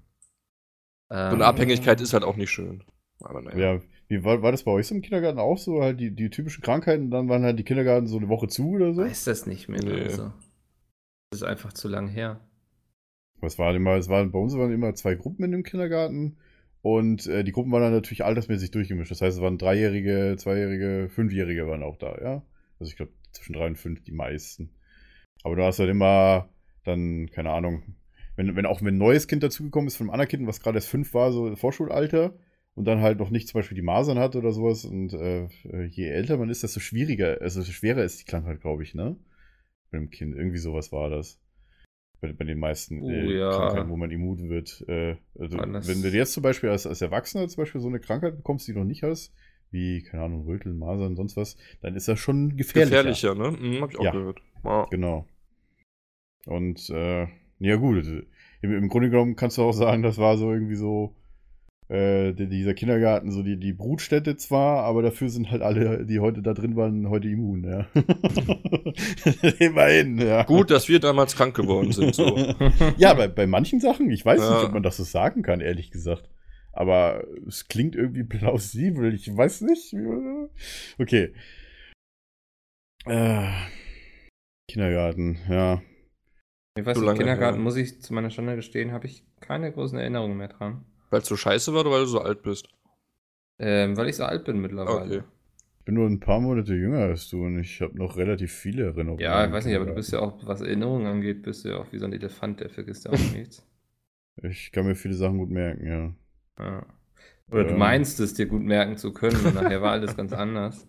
So Ähm, eine Abhängigkeit ist halt auch nicht schön. Aber naja. Ja, wie war, war das bei euch so im Kindergarten auch so? Halt die, die typischen Krankheiten, dann waren halt die Kindergarten so eine Woche zu oder so? weiß das nicht mehr. Nee. Also. Das ist einfach zu lang her. Es waren immer, es waren, bei uns waren immer zwei Gruppen in dem Kindergarten und äh, die Gruppen waren dann natürlich altersmäßig durchgemischt. Das heißt, es waren Dreijährige, Zweijährige, Fünfjährige waren auch da, ja. Also ich glaube zwischen drei und fünf die meisten. Aber du hast halt immer dann, keine Ahnung, wenn, wenn auch wenn ein neues Kind dazugekommen ist von einem anderen Kind, was gerade erst fünf war, so Vorschulalter, und dann halt noch nicht zum Beispiel die Masern hat oder sowas. Und äh, je älter man ist, desto schwieriger, also schwerer ist die Krankheit, glaube ich, ne? Dem Kind. Irgendwie sowas war das. Bei, bei den meisten Oh, äh, ja. Krankheiten, wo man immun wird. Äh, also, das- wenn du jetzt zum Beispiel als, als Erwachsener zum Beispiel so eine Krankheit bekommst, die du noch nicht hast, wie, keine Ahnung, Röteln, Masern, sonst was, dann ist das schon gefährlicher. Gefährlicher, ne? Mhm, hab ich auch Ja. gehört. Ja. Genau. Und äh, ja gut, im, im Grunde genommen kannst du auch sagen, das war so irgendwie so äh, die- dieser Kindergarten, so die, die Brutstätte zwar, aber dafür sind halt alle, die heute da drin waren, heute immun, ja. Immerhin, ja. Gut, dass wir damals krank geworden sind. So. Ja, bei, bei manchen Sachen, ich weiß Ja. nicht, ob man das so sagen kann, ehrlich gesagt. Aber es klingt irgendwie plausibel. Ich weiß nicht. wie- Okay. Äh, Kindergarten, ja. Ich weiß nicht, lange Kindergarten, her. muss ich zu meiner Stunde gestehen, habe ich keine großen Erinnerungen mehr dran. Weil es so scheiße war oder weil du so alt bist? Ähm, weil ich so alt bin mittlerweile. Okay. Ich bin nur ein paar Monate jünger als du und ich habe noch relativ viele Erinnerungen. Ja, ich weiß nicht, aber du bist ja auch, was Erinnerungen angeht, bist du ja auch wie so ein Elefant, der vergisst ja auch nichts. Ich kann mir viele Sachen gut merken, ja. Ja. Oder du Ähm. meinst es dir gut merken zu können und nachher war alles ganz anders.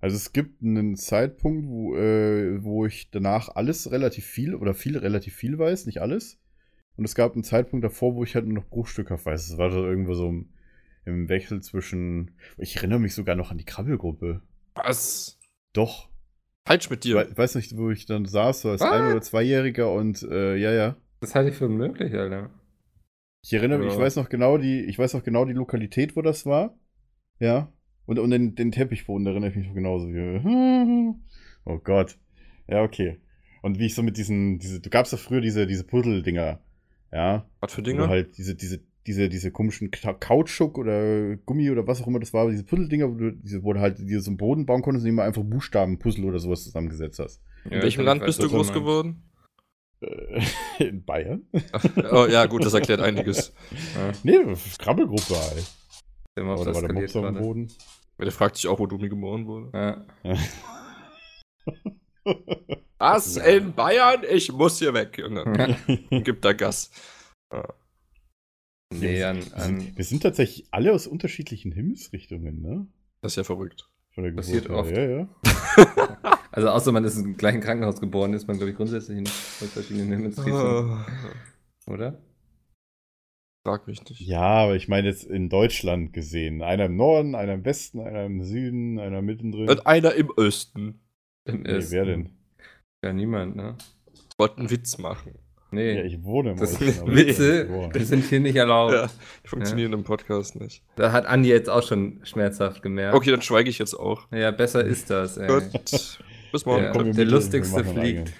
Also es gibt einen Zeitpunkt, wo, äh, wo ich danach alles relativ viel oder viel relativ viel weiß, nicht alles. Und es gab einen Zeitpunkt davor, wo ich halt nur noch bruchstückhaft weiß. Es war so irgendwo so im, im Wechsel zwischen. Ich erinnere mich sogar noch an die Krabbelgruppe. Was? Doch. Falsch mit dir. wei- weiß nicht, wo ich dann saß, so als Was? ein- oder zweijähriger und äh, ja, ja. Das halte ich für unmöglich, Alter. Ich erinnere mich, ich weiß noch genau die, ich weiß noch genau die Lokalität, wo das war. Ja. Und, und den, den Teppichboden, da erinnere ich mich noch genauso. Wie, oh Gott. Ja, okay. Und wie ich so mit diesen, diese, du gab's ja früher diese, diese Puzzle-Dinger. Ja. Was für Dinge? halt diese, diese, diese, diese komischen Ka- Kautschuk oder Gummi oder was auch immer das war, diese Puzzle-Dinger, wo du, diese, wo du halt dir so einen Boden bauen konntest und immer einfach Buchstaben-Puzzle oder sowas zusammengesetzt hast. In welchem Land bist du groß meinst. geworden? Äh, In Bayern? oh ja, gut, das erklärt einiges. Ja, Nee, Krabbelgruppe halt. Oder war der Mops auf dem. Boden? Der fragt sich auch, wo Dumi geboren wurde. Ja. Was? In Bayern? Ich muss hier weg, Junge. Ja. Gib da Gas. Nee, an, wir, an, sind, wir sind tatsächlich alle aus unterschiedlichen Himmelsrichtungen, ne? Das ist ja verrückt. Von der Passiert Geburt her. oft. Ja, ja. also außer man ist im gleichen Krankenhaus geboren, ist man, glaube ich, grundsätzlich aus verschiedenen Himmelsrichtungen, Ah, oder? Frag mich nicht. ja, aber ich meine jetzt in Deutschland gesehen. Einer im Norden, einer im Westen, einer im Süden, einer mittendrin. Und einer im Osten. Im nee, wer denn? Ja, niemand, ne? Wollte einen Witz machen. Nee, Ja, ich wohne im das Osten, sind Witze, die sind hier nicht erlaubt. Ja, die funktionieren im Podcast nicht. Da hat Andi jetzt auch schon schmerzhaft gemerkt. Okay, dann schweige ich jetzt auch. Ja, besser ist das, ey. Gut. Bis morgen. Ja, der mit- lustigste fliegt.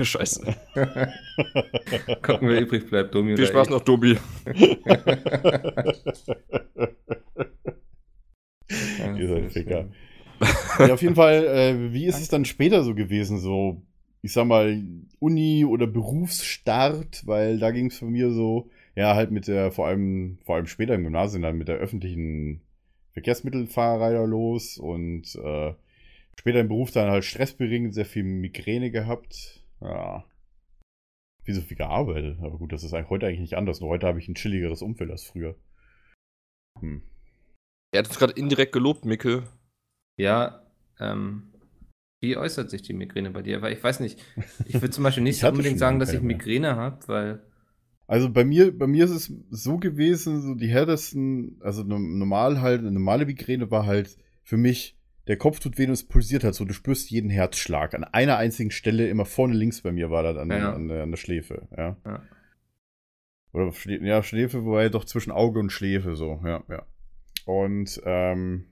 Scheiße. Gucken, wer übrig bleibt, Domi Viel oder Spaß ich. noch, Dobi. Ja, Ihr seid Ficker. Ja, auf jeden Fall, äh, wie ist es dann später so gewesen? So, ich sag mal, Uni oder Berufsstart, weil da ging es von mir so, ja, halt mit der, vor allem, vor allem später im Gymnasium dann mit der öffentlichen Verkehrsmittelfahrerei los und äh, später im Beruf dann halt stressbedingt sehr viel Migräne gehabt. Ja. Wie so viel gearbeitet. Aber gut, das ist heute eigentlich nicht anders. Nur heute habe ich ein chilligeres Umfeld als früher. Hm. Er hat es gerade indirekt gelobt, Micke. Ja, ähm, wie äußert sich die Migräne bei dir? Weil ich weiß nicht, ich würde zum Beispiel nicht unbedingt sagen, dass ich. Migräne habe, weil Also bei mir, bei mir ist es so gewesen, so die härtesten, also no- normal halt, eine normale Migräne war halt für mich, der Kopf tut weh und es pulsiert halt so, du spürst jeden Herzschlag. An einer einzigen Stelle, immer vorne links bei mir war das an, Ja. an, der, an der Schläfe, ja. Ja. Oder Schlä ja, Schläfe, wobei doch zwischen Auge und Schläfe so, ja, ja. Und ähm,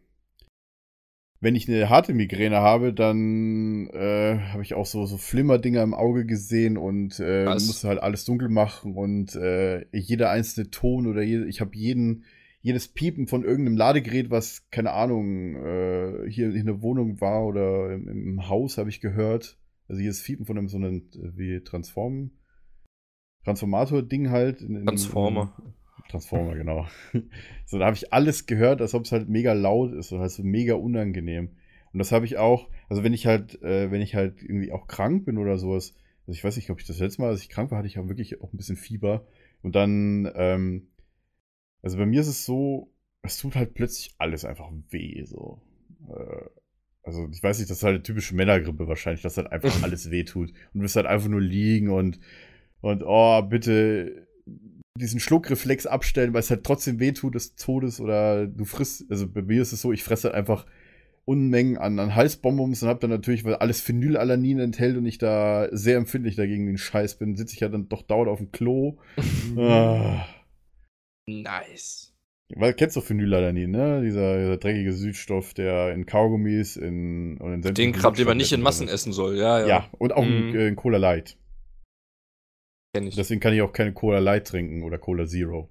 wenn ich eine harte Migräne habe, dann äh, habe ich auch so, so Flimmerdinger im Auge gesehen und äh, Was? musste halt alles dunkel machen und äh, jeder einzelne Ton oder je, ich habe jeden jedes Piepen von irgendeinem Ladegerät, was keine Ahnung äh, hier in der Wohnung war oder im, im Haus habe ich gehört. Also jedes Piepen von einem so einem äh, wie Transform Transformator-Ding halt. In, in, Transformer. Transformer, genau. so, da habe ich alles gehört, als ob es halt mega laut ist und halt so mega unangenehm. Und das habe ich auch, also wenn ich halt, äh, wenn ich halt irgendwie auch krank bin oder sowas, also ich weiß nicht, ob ich das letzte Mal, als ich krank war, hatte ich auch wirklich auch ein bisschen Fieber. Und dann, ähm, also bei mir ist es so, es tut halt plötzlich alles einfach weh, so. Äh, also ich weiß nicht, das ist halt eine typische Männergrippe wahrscheinlich, dass halt einfach alles weh tut. Und du wirst halt einfach nur liegen und, und oh, bitte diesen Schluckreflex abstellen, weil es halt trotzdem weh tut des Todes oder du frisst, also bei mir ist es so, ich fresse halt einfach Unmengen an, an Halsbonbons und hab dann natürlich, weil alles Phenylalanin enthält und ich da sehr empfindlich dagegen den Scheiß bin, sitze ich ja dann doch dauernd auf dem Klo. ah. Nice. Weil kennst du Phenylalanin, ne? Dieser, dieser dreckige Süßstoff, der in Kaugummis, in und in Den Kram, den man nicht in Massen essen soll. Ja, ja. Ja, und auch in, Mhm. äh, in Cola Light. Kenn ich. Deswegen kann ich auch keine Cola Light trinken oder Cola Zero.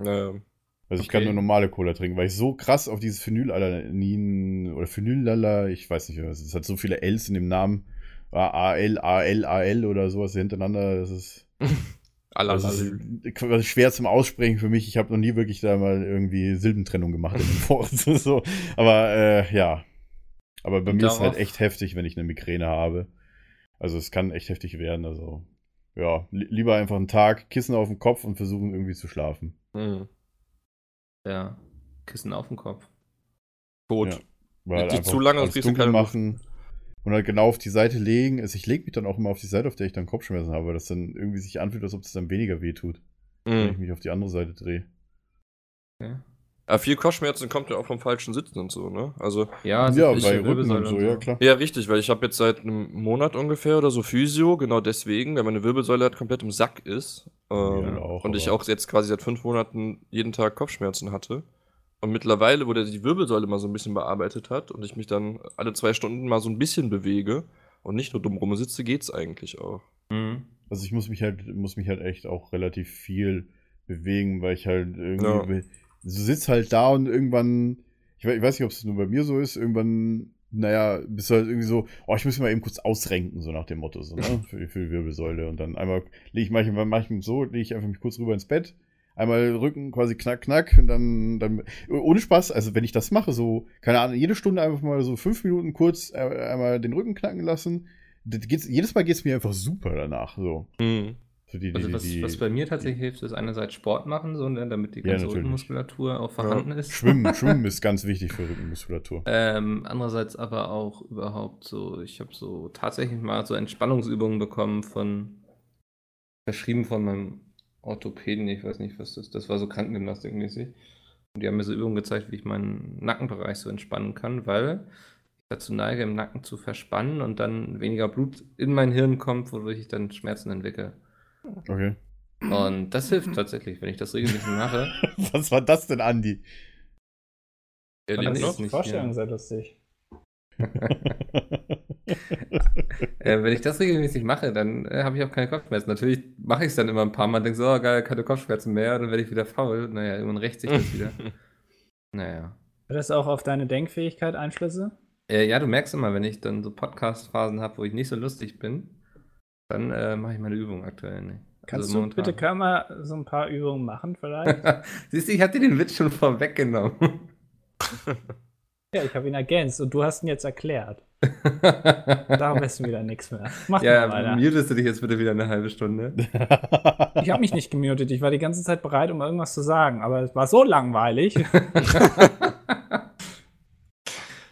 Ähm, Also ich Okay. kann nur normale Cola trinken, weil ich so krass auf dieses Phenylalanin oder Phenylala, ich weiß nicht, was es ist. Es hat so viele Ls in dem Namen. A-L, A-L, A-L oder sowas hintereinander. Das ist, das ist quasi schwer zum Aussprechen für mich. Ich habe noch nie wirklich da mal irgendwie Silbentrennung gemacht in dem Wort. so. Aber äh, ja. Aber bei Und mir ist es halt darauf- echt heftig, wenn ich eine Migräne habe. Also es kann echt heftig werden. Also ja, li lieber einfach einen Tag Kissen auf dem Kopf und versuchen irgendwie zu schlafen. Mhm. ja, Kissen auf dem Kopf. Tot. Ja. Weil einfach zu lange, alles kriegst du keine machen und halt genau auf die Seite legen. Also ich lege mich dann auch immer auf die Seite, auf der ich dann Kopfschmerzen habe, weil das dann irgendwie sich anfühlt, als ob es dann weniger weh tut, wenn ich Mhm. mich auf die andere Seite drehe. Okay. Aber viel Kopfschmerzen kommt ja auch vom falschen Sitzen und so, ne? Also, Ja, ja, bei Rücken Wirbelsäule und so, ja klar. ja, richtig, weil ich habe jetzt seit einem Monat ungefähr oder so Physio, genau deswegen, weil meine Wirbelsäule halt komplett im Sack ist. Ähm, Ja, auch, und ich auch jetzt quasi seit fünf Monaten jeden Tag Kopfschmerzen hatte. Und mittlerweile, wo der die Wirbelsäule mal so ein bisschen bearbeitet hat und ich mich dann alle zwei Stunden mal so ein bisschen bewege und nicht nur dumm rumsitze, geht's eigentlich auch. Mhm. Also ich muss mich halt, muss mich halt echt auch relativ viel bewegen, weil ich halt irgendwie, Ja. Du sitzt halt da und irgendwann, ich weiß, ich weiß nicht, ob es nur bei mir so ist, irgendwann, naja, bist du halt irgendwie so, oh, ich muss mich mal eben kurz ausrenken, so nach dem Motto, so, ne, für, die- für die Wirbelsäule. Und dann einmal lege ich manchmal, manchmal so, lege ich einfach mich kurz rüber ins Bett, einmal Rücken quasi knack, knack und dann, dann, ohne Spaß, also wenn ich das mache, so, keine Ahnung, jede Stunde einfach mal so fünf Minuten kurz einmal den Rücken knacken lassen, jedes Mal geht's mir einfach super danach, so. Mhm. Für die, die, Also was, die, was bei mir tatsächlich hilft, ist einerseits Sport machen, so, ne, damit die Ja, ganze natürlich. Rückenmuskulatur auch vorhanden ist. Schwimmen, Schwimmen ist ganz wichtig für Rückenmuskulatur. Ähm, andererseits aber auch überhaupt so, ich habe so tatsächlich mal so Entspannungsübungen bekommen von, verschrieben von meinem Orthopäden, ich weiß nicht, was das das war so Krankengymnastikmäßig. Und die haben mir so Übungen gezeigt, wie ich meinen Nackenbereich so entspannen kann, weil ich dazu neige, im Nacken zu verspannen und dann weniger Blut in mein Hirn kommt, wodurch ich dann Schmerzen entwickle. Okay. Und das hilft tatsächlich, wenn ich das regelmäßig mache. Was war das denn, Andi? Lebt ich noch? Die nicht, Vorstellung ja. sehr lustig. Äh, wenn ich das regelmäßig mache, dann äh, habe ich auch keine Kopfschmerzen. Natürlich mache ich es dann immer ein paar Mal und denke so, oh, geil, keine Kopfschmerzen mehr, dann werde ich wieder faul. Naja, irgendwann rächt sich das wieder. Naja. Hat das auch auf deine Denkfähigkeit Einflüsse? Äh, ja, du merkst immer, wenn ich dann so Podcast-Phasen habe, wo ich nicht so lustig bin, dann äh, mache ich meine Übung aktuell nicht. Kannst Also du bitte kann man so ein paar Übungen machen vielleicht? Siehst du, ich hatte den Witz schon vorweggenommen. ja, ich habe ihn ergänzt und du hast ihn jetzt erklärt. Da weißt du wieder nichts mehr. Mach ja, mal weiter. mutest du dich jetzt bitte wieder eine halbe Stunde? Ich habe mich nicht gemutet. Ich war die ganze Zeit bereit, um irgendwas zu sagen, aber es war so langweilig.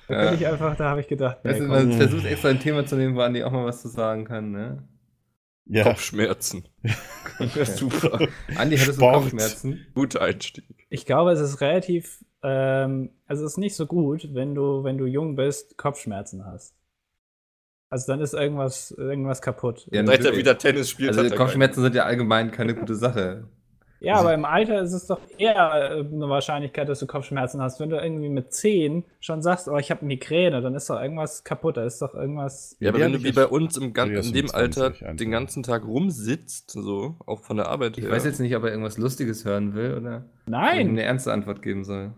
Da Ja. bin ich einfach, da habe ich gedacht, nee, Weißt du, man versucht extra ein Thema zu nehmen, wo Andi auch mal was zu sagen kann, ne? Ja, Kopfschmerzen. Super. Andi, hattest du. Kopfschmerzen? Guter Einstieg. Ich glaube, es ist relativ, ähm, also es ist nicht so gut, wenn du, wenn du jung bist, Kopfschmerzen hast. Also dann ist irgendwas, irgendwas kaputt. Ja, Seit er natürlich. wieder Tennis spielt, Also hat er Kopfschmerzen sind ja allgemein keine gute Sache. Ja, aber im Alter ist es doch eher äh, eine Wahrscheinlichkeit, dass du Kopfschmerzen hast. Wenn du irgendwie mit 10 schon sagst, oh, ich habe Migräne, dann ist doch irgendwas kaputt. Da ist doch irgendwas. Ja, aber wenn du ich- wie bei uns im gan in dem 25 Alter einfach. den ganzen Tag rumsitzt, so, auch von der Arbeit Ich her. weiß jetzt nicht, ob er irgendwas Lustiges hören will oder ich Nein! eine ernste Antwort geben soll.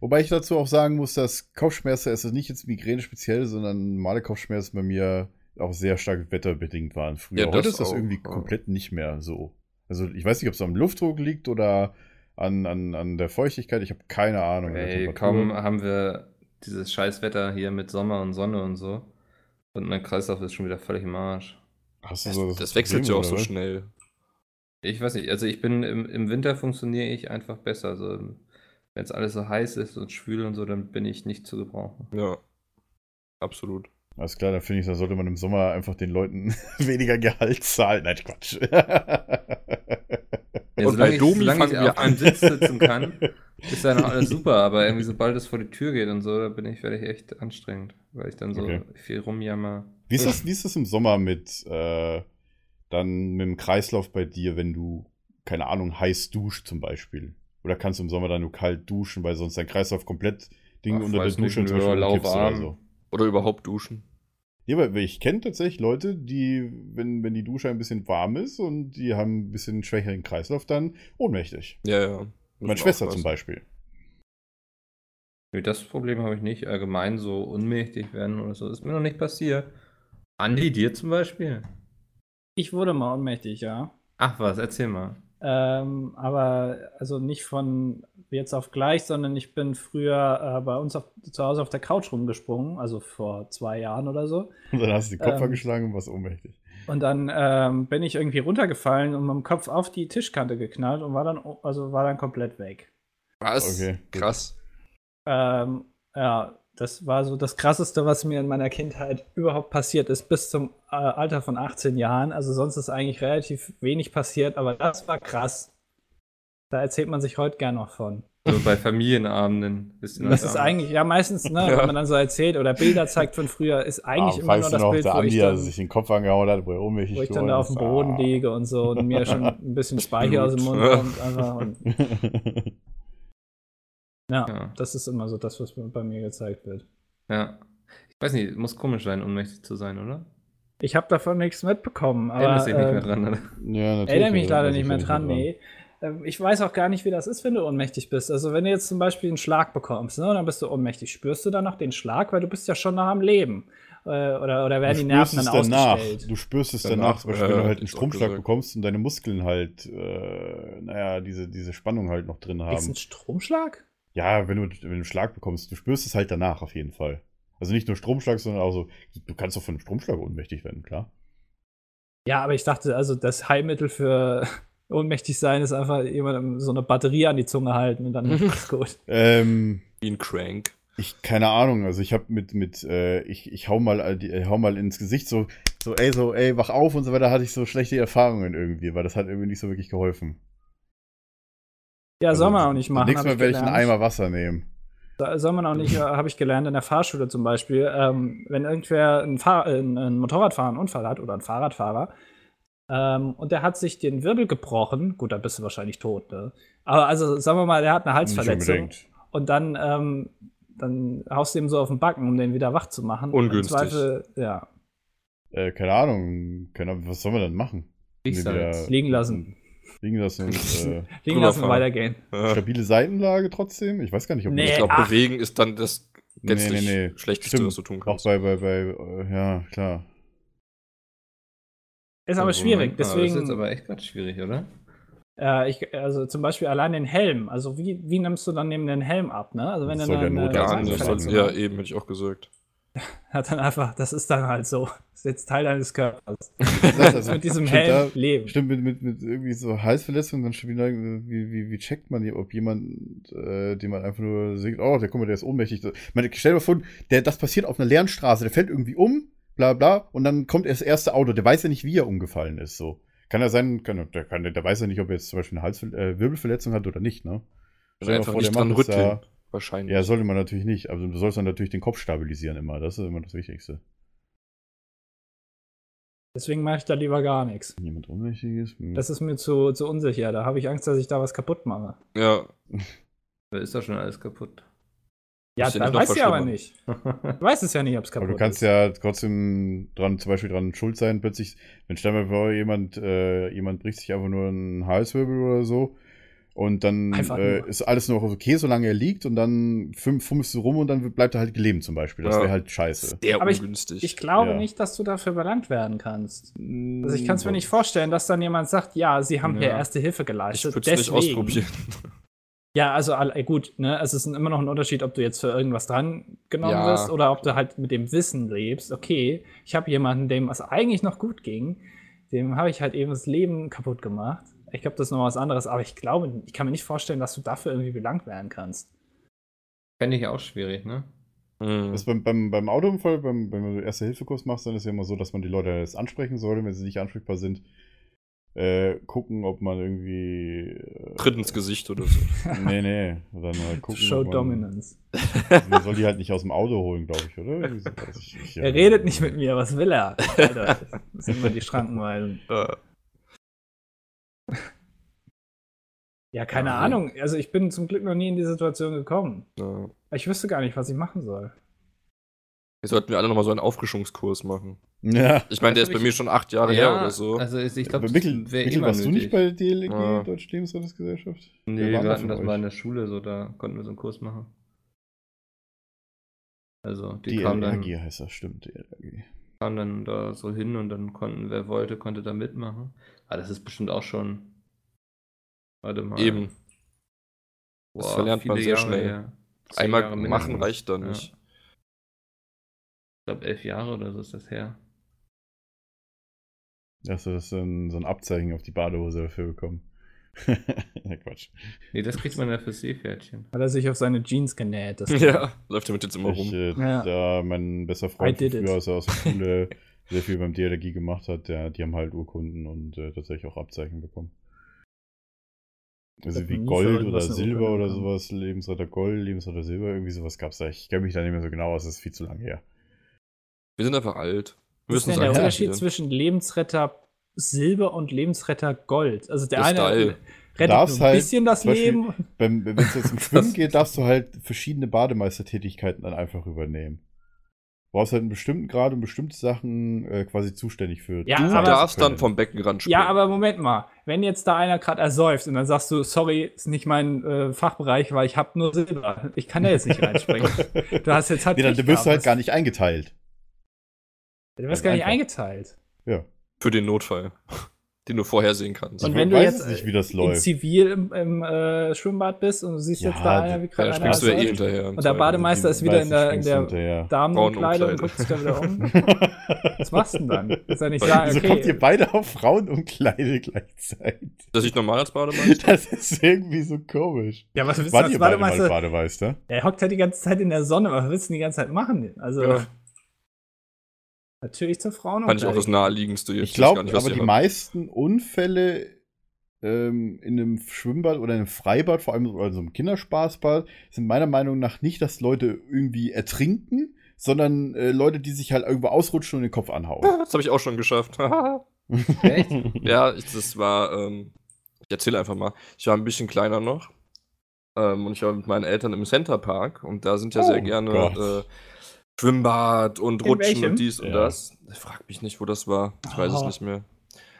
Wobei ich dazu auch sagen muss, dass Kopfschmerzen, es ist nicht jetzt Migräne speziell, sondern normale Kopfschmerzen bei mir auch sehr stark wetterbedingt waren früher. Ja, das Heute ist das auch, irgendwie ja. komplett nicht mehr so. Also ich weiß nicht, ob es am Luftdruck liegt oder an, an, an der Feuchtigkeit. Ich habe keine Ahnung. Ey, kaum haben wir dieses scheiß Wetter hier mit Sommer und Sonne und so. Und mein Kreislauf ist schon wieder völlig im Arsch. Hast du das, so das wechselt ja auch so schnell. Ich weiß nicht, also ich bin im, im Winter funktioniere ich einfach besser. Also wenn es alles so heiß ist und schwül und so, dann bin ich nicht zu gebrauchen. Ja. Absolut. Alles klar, dann finde ich, da sollte man im Sommer einfach den Leuten weniger Gehalt zahlen. Nein, Quatsch. Ja, Und bei Domi fangen ich wir auf einem an. Sitz sitzen kann, ist ja noch alles super, aber irgendwie sobald es vor die Tür geht und so, da bin ich, werde ich echt anstrengend, weil ich dann so Okay. viel rumjammer. Wie ist das, wie ist das im Sommer mit äh, dann mit dem Kreislauf bei dir, wenn du, keine Ahnung, heiß duscht zum Beispiel? Oder kannst du im Sommer dann nur kalt duschen, weil sonst dein Kreislauf komplett Ding Ach, unter der Dusche zum Beispiel oder so? Oder überhaupt duschen. Ja, weil ich kenne tatsächlich Leute, die, wenn, wenn die Dusche ein bisschen warm ist und die haben ein bisschen schwächeren Kreislauf, dann ohnmächtig. Ja, ja. Meine Schwester zum Beispiel. Das Problem habe ich nicht. Allgemein so unmächtig werden oder so. Ist mir noch nicht passiert. Andi, dir zum Beispiel? Ich wurde mal ohnmächtig, ja. Ach was, erzähl mal. Ähm, aber also nicht von jetzt auf gleich, sondern ich bin früher äh, bei uns auf, zu Hause auf der Couch rumgesprungen, also vor zwei Jahren oder so. Und dann hast du den Kopf Ähm. angeschlagen und warst ohnmächtig. Und dann ähm, bin ich irgendwie runtergefallen und mit dem Kopf auf die Tischkante geknallt und war dann, also war dann komplett weg. Was? Okay. Krass. Ähm, ja, das war so das Krasseste, was mir in meiner Kindheit überhaupt passiert ist, bis zum äh, Alter von 18 Jahren. Also sonst ist eigentlich relativ wenig passiert, aber das war krass. Da erzählt man sich heute gern noch von. So bei Familienabenden. Noch Das ist eigentlich, ja meistens, ne, Ja. wenn man dann so erzählt oder Bilder zeigt von früher, ist eigentlich Ah, immer weißt nur du das noch, Bild, der wo ich, Andi, dann, als sich den Kopf angehauen hat, wo er ohnmächtig wo ich dann da auf dem ist. Boden Ah. liege und so und mir schon ein bisschen Speicher aus dem Mund kommt. Einfach und, ja, Ja. das ist immer so das, was bei mir gezeigt wird. Ja. Ich weiß nicht, muss komisch sein, ohnmächtig zu sein, oder? Ich habe davon nichts mitbekommen, aber Erinnerst dich nicht mehr äh, dran, oder? ja, natürlich. erinnere mich leider nicht mehr ich dran, nee. Ähm, Ich weiß auch gar nicht, wie das ist, wenn du ohnmächtig bist. Also wenn du jetzt zum Beispiel einen Schlag bekommst, ne, dann bist du ohnmächtig. Spürst du dann noch den Schlag, weil du bist ja schon noch am Leben. Äh, oder, oder werden Du die Nerven dann danach. ausgestellt? Du spürst es Danach, danach, zum Beispiel, wenn äh, du halt einen ist Stromschlag bekommst und deine Muskeln halt, äh, naja, diese, diese Spannung halt noch drin Ist haben. ein Stromschlag? Ja, wenn du, wenn du einen Schlag bekommst, du spürst es halt danach auf jeden Fall. Also nicht nur Stromschlag, sondern auch so, du kannst doch von einem Stromschlag ohnmächtig werden, klar. Ja, aber ich dachte, also das Heilmittel für ohnmächtig sein ist einfach jemandem so eine Batterie an die Zunge halten und dann ist gut. Ähm, Wie ein Crank. ich, keine Ahnung, also ich habe mit, mit, äh, ich, ich hau mal, äh, die- äh, hau mal ins Gesicht so, so, ey, so, ey, wach auf und so weiter, hatte ich so schlechte Erfahrungen irgendwie, weil das hat irgendwie nicht so wirklich geholfen. Ja, Also, soll man auch nicht machen. Nächstes Mal ich werde ich einen. Eimer Wasser nehmen. Soll man auch nicht, äh, habe ich gelernt in der Fahrschule zum Beispiel, ähm, wenn irgendwer ein, Fahr äh, ein, ein Motorradfahrer einen Unfall hat oder ein Fahrradfahrer ähm, und der hat sich den Wirbel gebrochen, gut, dann bist du wahrscheinlich tot, ne? Aber also sagen wir mal, der hat eine Halsverletzung und dann, ähm, dann haust du ihm so auf den Backen, um den wieder wach zu machen. Ungünstig. Im Zweifel, ja, Äh, keine Ahnung, keine Ahnung, was soll man denn machen? Wieder- liegen lassen. Liegen lassen und äh, Liegen lassen, weitergehen. Ja. stabile Seitenlage trotzdem. Ich weiß gar nicht, ob Nee, Ich das glaube, bewegen ist dann das Nee, gänzlich nee, nee. schlechteste, Stimmt. was du tun auch kannst. bei, bei, bei, äh, ja, klar. Ist aber schwierig, Moment mal, Das ist deswegen. jetzt aber echt gerade schwierig, oder? Äh, ich, also zum Beispiel allein den Helm. Also wie, wie nimmst du dann neben den Helm ab, ne? Also wenn Das du soll ja Not- Gar Ja, soll, soll- ja, eben, hätte ich auch gesagt. hat dann einfach, das ist dann halt so. Ist jetzt Teil deines Körpers. Das also, mit diesem stimmt, Helm da- leben. Stimmt, mit, mit, mit irgendwie so Halsverletzungen, dann schon wieder, wie, wie, wie checkt man, hier, ob jemand, äh, den man einfach nur sieht, oh, der, guck mal, der ist ohnmächtig. Ich meine, stell dir mal vor, der, das passiert auf einer leeren Straße, der fällt irgendwie um, bla bla, und dann kommt erst das erste Auto, der weiß ja nicht, wie er umgefallen ist, so. Kann ja sein, kann, der, kann, der weiß ja nicht, ob er jetzt zum Beispiel eine Hals, äh, Wirbelverletzung hat oder nicht, ne? Mal Einfach vor, nicht dran rütteln. da- Wahrscheinlich. Ja, sollte man natürlich nicht. Also du sollst dann natürlich den Kopf stabilisieren immer. Das ist immer das Wichtigste. Deswegen mache ich da lieber gar nichts. Jemand Unmächtiges? Hm. Das ist mir zu, zu unsicher. Da habe ich Angst, dass ich da was kaputt mache. ja. Da ist doch schon alles kaputt. Ja, Ist ja da nicht noch weiß ich aber nicht. Ich weiß es ja nicht, ob es Aber kaputt du kannst ist. ja trotzdem dran, zum Beispiel dran schuld sein, plötzlich, wenn stell mal vor, jemand, äh, jemand bricht sich einfach nur einen Halswirbel oder so und dann äh, ist alles noch okay, solange er liegt und dann fummelst du rum und dann bleibt er halt gelegen zum Beispiel. Das Ja. wäre halt scheiße. Sehr Aber ich- ungünstig. Ich glaube Ja. nicht, dass du dafür belangt werden kannst. Also ich kann es mir nicht vorstellen, dass dann jemand sagt, ja, sie haben hier Ja. erste Hilfe ich geleistet. würde es nicht ausprobieren. Ja, also äh, gut, ne, es ist immer noch ein Unterschied, ob du jetzt für irgendwas dran genommen Ja. wirst oder ob du halt mit dem Wissen lebst, okay, ich habe jemanden, dem es eigentlich noch gut ging, dem habe ich halt eben das Leben kaputt gemacht. Ich glaube, das ist noch was anderes, aber ich glaube, ich kann mir nicht vorstellen, dass du dafür irgendwie belangt werden kannst. Fände ich auch schwierig, ne? Hm. Das beim, beim, beim Autounfall, beim, wenn du Erste-Hilfe-Kurs machst, dann ist ja immer so, dass man die Leute erst ansprechen sollte, wenn sie nicht ansprechbar sind. Äh, gucken, ob man irgendwie. Äh, Tritt ins Gesicht oder so. Nee, nee. Dann halt gucken. Show man, Dominance. Man soll die halt nicht aus dem Auto holen, glaube ich, oder? Weiß ich nicht. Er redet nicht mit mir, was will er? Alter, das sind immer die Schrankenweisen. Ja, keine Ja. Ahnung. Also ich bin zum Glück noch nie in die Situation gekommen. ja. Ich wüsste gar nicht, was ich machen soll. Jetzt sollten wir alle nochmal so einen Auffrischungskurs machen. Ja. Ich meine, der Das ist bei mir schon acht Jahre her oder so. Also ist- ich glaube, Mikkel, Mikkel immer warst du nötig. nicht bei der DLG, Ja. Deutsche Lebensrettungsgesellschaft? Nee, wir da hatten das euch? mal in der Schule, so da konnten wir so einen Kurs machen. Also die Die kamen dann, DLRG heißt das, stimmt, DLRG. Kamen dann da so hin und dann konnten, wer wollte, konnte da mitmachen. Aber das ist bestimmt auch schon. Warte mal. Eben. Das Boah, verlernt man sehr Jahre schnell. her. Einmal Jahre machen mindestens. reicht da Ja. nicht. Ich glaube, elf Jahre oder so ist das her. Hast du das so ein, so ein Abzeichen auf die Badehose dafür bekommen? ja, Quatsch. Nee, das kriegt man ja fürs Seepferdchen. Hat er sich auf seine Jeans genäht. Das Ja, läuft damit jetzt immer Ich, rum. äh, Ja. Da mein bester Freund früher aus, aus der Schule sehr viel beim DLRG gemacht hat, der, die haben halt Urkunden und äh, tatsächlich auch Abzeichen bekommen. Also wie für Gold oder Silber oder sowas, Lebensretter Gold, Lebensretter Silber, irgendwie sowas gab's da. Ich kenne mich da nicht mehr so genau aus, das ist viel zu lange her. Wir sind einfach alt. Wir Was ist denn der. Unterschied zwischen Lebensretter Silber und Lebensretter Gold? Also der Der eine Style. rettet darfst nur ein halt bisschen das zum Beispiel- Leben. Wenn es jetzt um Schwimmen geht, darfst du halt verschiedene Bademeistertätigkeiten dann einfach übernehmen. Du brauchst halt einen bestimmten Grad und bestimmte Sachen äh, quasi zuständig für. Ja, Du aber- darfst dann vom Beckenrand springen. Ja, aber Moment mal, wenn jetzt da einer gerade ersäuft und dann sagst du, sorry, ist nicht mein äh, Fachbereich, weil ich habe nur Silber. Ich kann da jetzt nicht reinspringen. Du hast jetzt halt nee, dann wirst du halt gar nicht eingeteilt. Du wirst gar nicht Einfach. eingeteilt. Ja. Für den Notfall. Den du vorhersehen kannst. Und ich wenn du jetzt nicht, wie das In läuft. Zivil im, im äh, Schwimmbad bist und du siehst Ja, jetzt da einer, wie Ja, gerade da einer springst du ja eh hinterher. Und der. Bademeister ist wieder in der, in der. Damenumkleide und Frauenumkleide. guckt sich da wieder um. Was machst du denn dann? Ist ja nicht sagen, Wieso kommt ihr okay. beide auf Frauen und Kleide gleichzeitig? Das sieht normal als Bademeister. Das ist irgendwie so komisch. Ja, was willst du als Bademeister? Bademeister? Er hockt halt die ganze Zeit in der Sonne. Was willst du denn die ganze Zeit machen? Also, Ja. Natürlich zur Frauen. Fand ich auch das naheliegendste. Ich weiß glaube, gar nicht, was aber die haben. meisten Unfälle ähm, in einem Schwimmbad oder in einem Freibad, vor allem so- also im Kinderspaßbad, sind meiner Meinung nach nicht, dass Leute irgendwie ertrinken, sondern äh, Leute, die sich halt irgendwo ausrutschen und den Kopf anhauen. Das habe ich auch schon geschafft. Echt? ja, ich, das war, ähm, ich erzähle einfach mal. Ich war ein bisschen kleiner noch. Ähm, und ich war mit meinen Eltern im Centerpark und da sind ja Oh sehr gerne Gott. äh, Schwimmbad und In Rutschen welchem? und dies und Ja. das. Ich frag mich nicht, wo das war. Ich weiß es Oh. nicht mehr.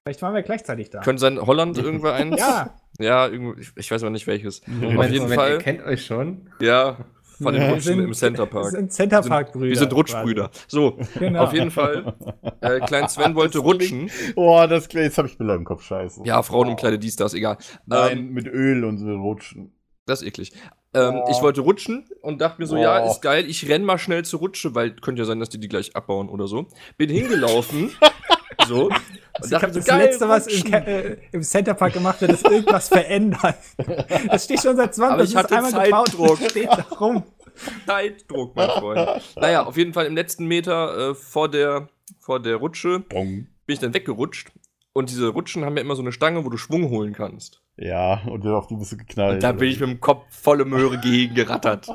Vielleicht waren wir gleichzeitig da. Könnte sein, Holland irgendwer eins? ja, Ja, ich, ich weiß aber nicht welches. Moment, jeden Moment, Fall. Ihr kennt euch schon. Ja, von den Ja. Rutschen im wir Centerpark. sind Centerpark-Brüder. Wir sind Rutschbrüder. So. Genau. auf jeden Fall. Äh, Klein Sven wollte Das rutschen. Boah, das jetzt habe ich Bilder im Kopf, scheiße. Ja, Frauenumkleide, dies, das, egal. Nein, Ähm, mit Öl und so rutschen. das ist eklig. Ähm, Oh. Ich wollte rutschen und dachte mir so, ja, Oh. ist geil, ich renn mal schnell zur Rutsche, weil könnte ja sein, dass die die gleich abbauen oder so. Bin hingelaufen, so, und Ich dachte habe so, das geil, letzte, was im, äh, im Centerpark gemacht wird, ist irgendwas verändern. Das steht schon seit 20 Aber ich das ist hatte einmal gebaut Zeitdruck. das steht da rum. Zeitdruck, mein Freund. naja, auf jeden Fall im letzten Meter äh, vor, der, vor der Rutsche Bong. bin ich dann weggerutscht. Und diese Rutschen haben ja immer so eine Stange, wo du Schwung holen kannst. Ja, und auf die bist du geknallt. Und da bin ich mit dem Kopf volle Möhre gegen gerattert.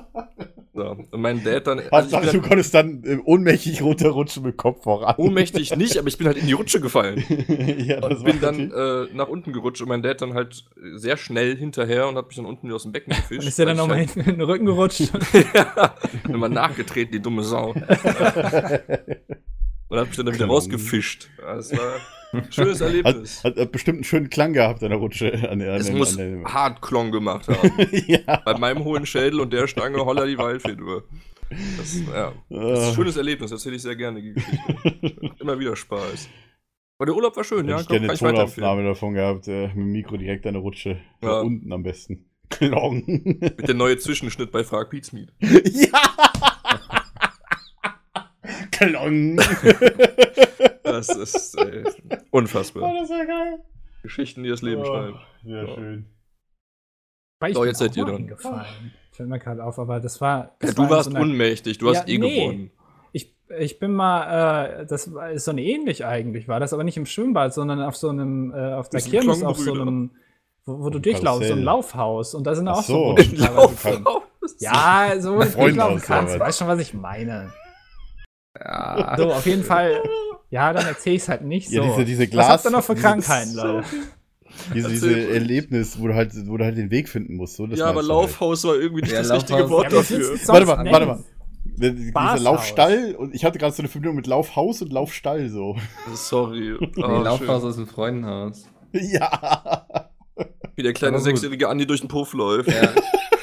So. Und mein Dad dann. Also ich Hauptsache, bin du dann konntest dann äh, ohnmächtig runterrutschen mit Kopf voran. ohnmächtig nicht, aber ich bin halt in die Rutsche gefallen. ja, Und bin dann äh, nach unten gerutscht und mein Dad dann halt sehr schnell hinterher und hat mich dann unten wieder aus dem Becken gefischt. Und ist der dann nochmal hinten in den Rücken gerutscht. halt, Immer nachgetreten, die dumme Sau. Und hat mich dann wieder rausgefischt. Ja, Das war schönes Erlebnis. hat, hat bestimmt einen schönen Klang gehabt an der Rutsche. An, an, Es dem- muss an hart Klong gemacht haben. ja. Bei meinem hohen Schädel und der Stange holla die Waldfee drüber. Das, ja, das ist ein schönes Erlebnis, erzähle ich sehr gerne, Immer wieder Spaß. Aber der Urlaub war schön, ja, Hätte ich gerne kann eine. Tonaufnahme davon gehabt, äh, mit dem Mikro direkt an der Rutsche. Ja. Unten am besten. Klong. Mit der neue Zwischenschnitt bei Frag Pizmeet. ja! Klong. Das ist äh, unfassbar. Oh, das war geil. Geschichten, die das Leben Oh, schreiben. Sehr Ja. schön. Weil ich So, jetzt seid ihr dran. Fällt mir gerade auf, aber das war. Ja, Das du war in warst so einer- unmächtig, du hast Ja, eh nee. gewonnen. Ich, ich bin mal, äh, das war- ist so eine ähnlich eigentlich, war das aber nicht im Schwimmbad, sondern auf so einem, äh, auf der Kirmes, auf so einem, wo, wo du durchlaufst, so ein. Laufhaus. Und da sind Ach auch so, so. Rutschen. Ja, so wo du durchlaufen kannst. Weißt schon, was ich meine. Ja. So, auf jeden Fall. Ja, dann erzähle ich es halt nicht so. Ja, diese, diese was Glas. habt ihr noch für Krankheiten, Leute? Diese, Erzähl diese. Erlebnis, wo du halt, wo du halt den Weg finden musst. So, das Ja, aber du halt. Laufhaus war irgendwie nicht Ja, das richtige Laufhaus- Wort Ja, dafür. Warte mal, warte mal. Dieser. Laufstall und ich hatte gerade so eine Verbindung mit Laufhaus und Laufstall so. Sorry. Nee, Oh, Laufhaus schön. aus dem Freundenhaus. Ja. Wie der kleine sechsjährige Andi durch den Puff läuft. Ja.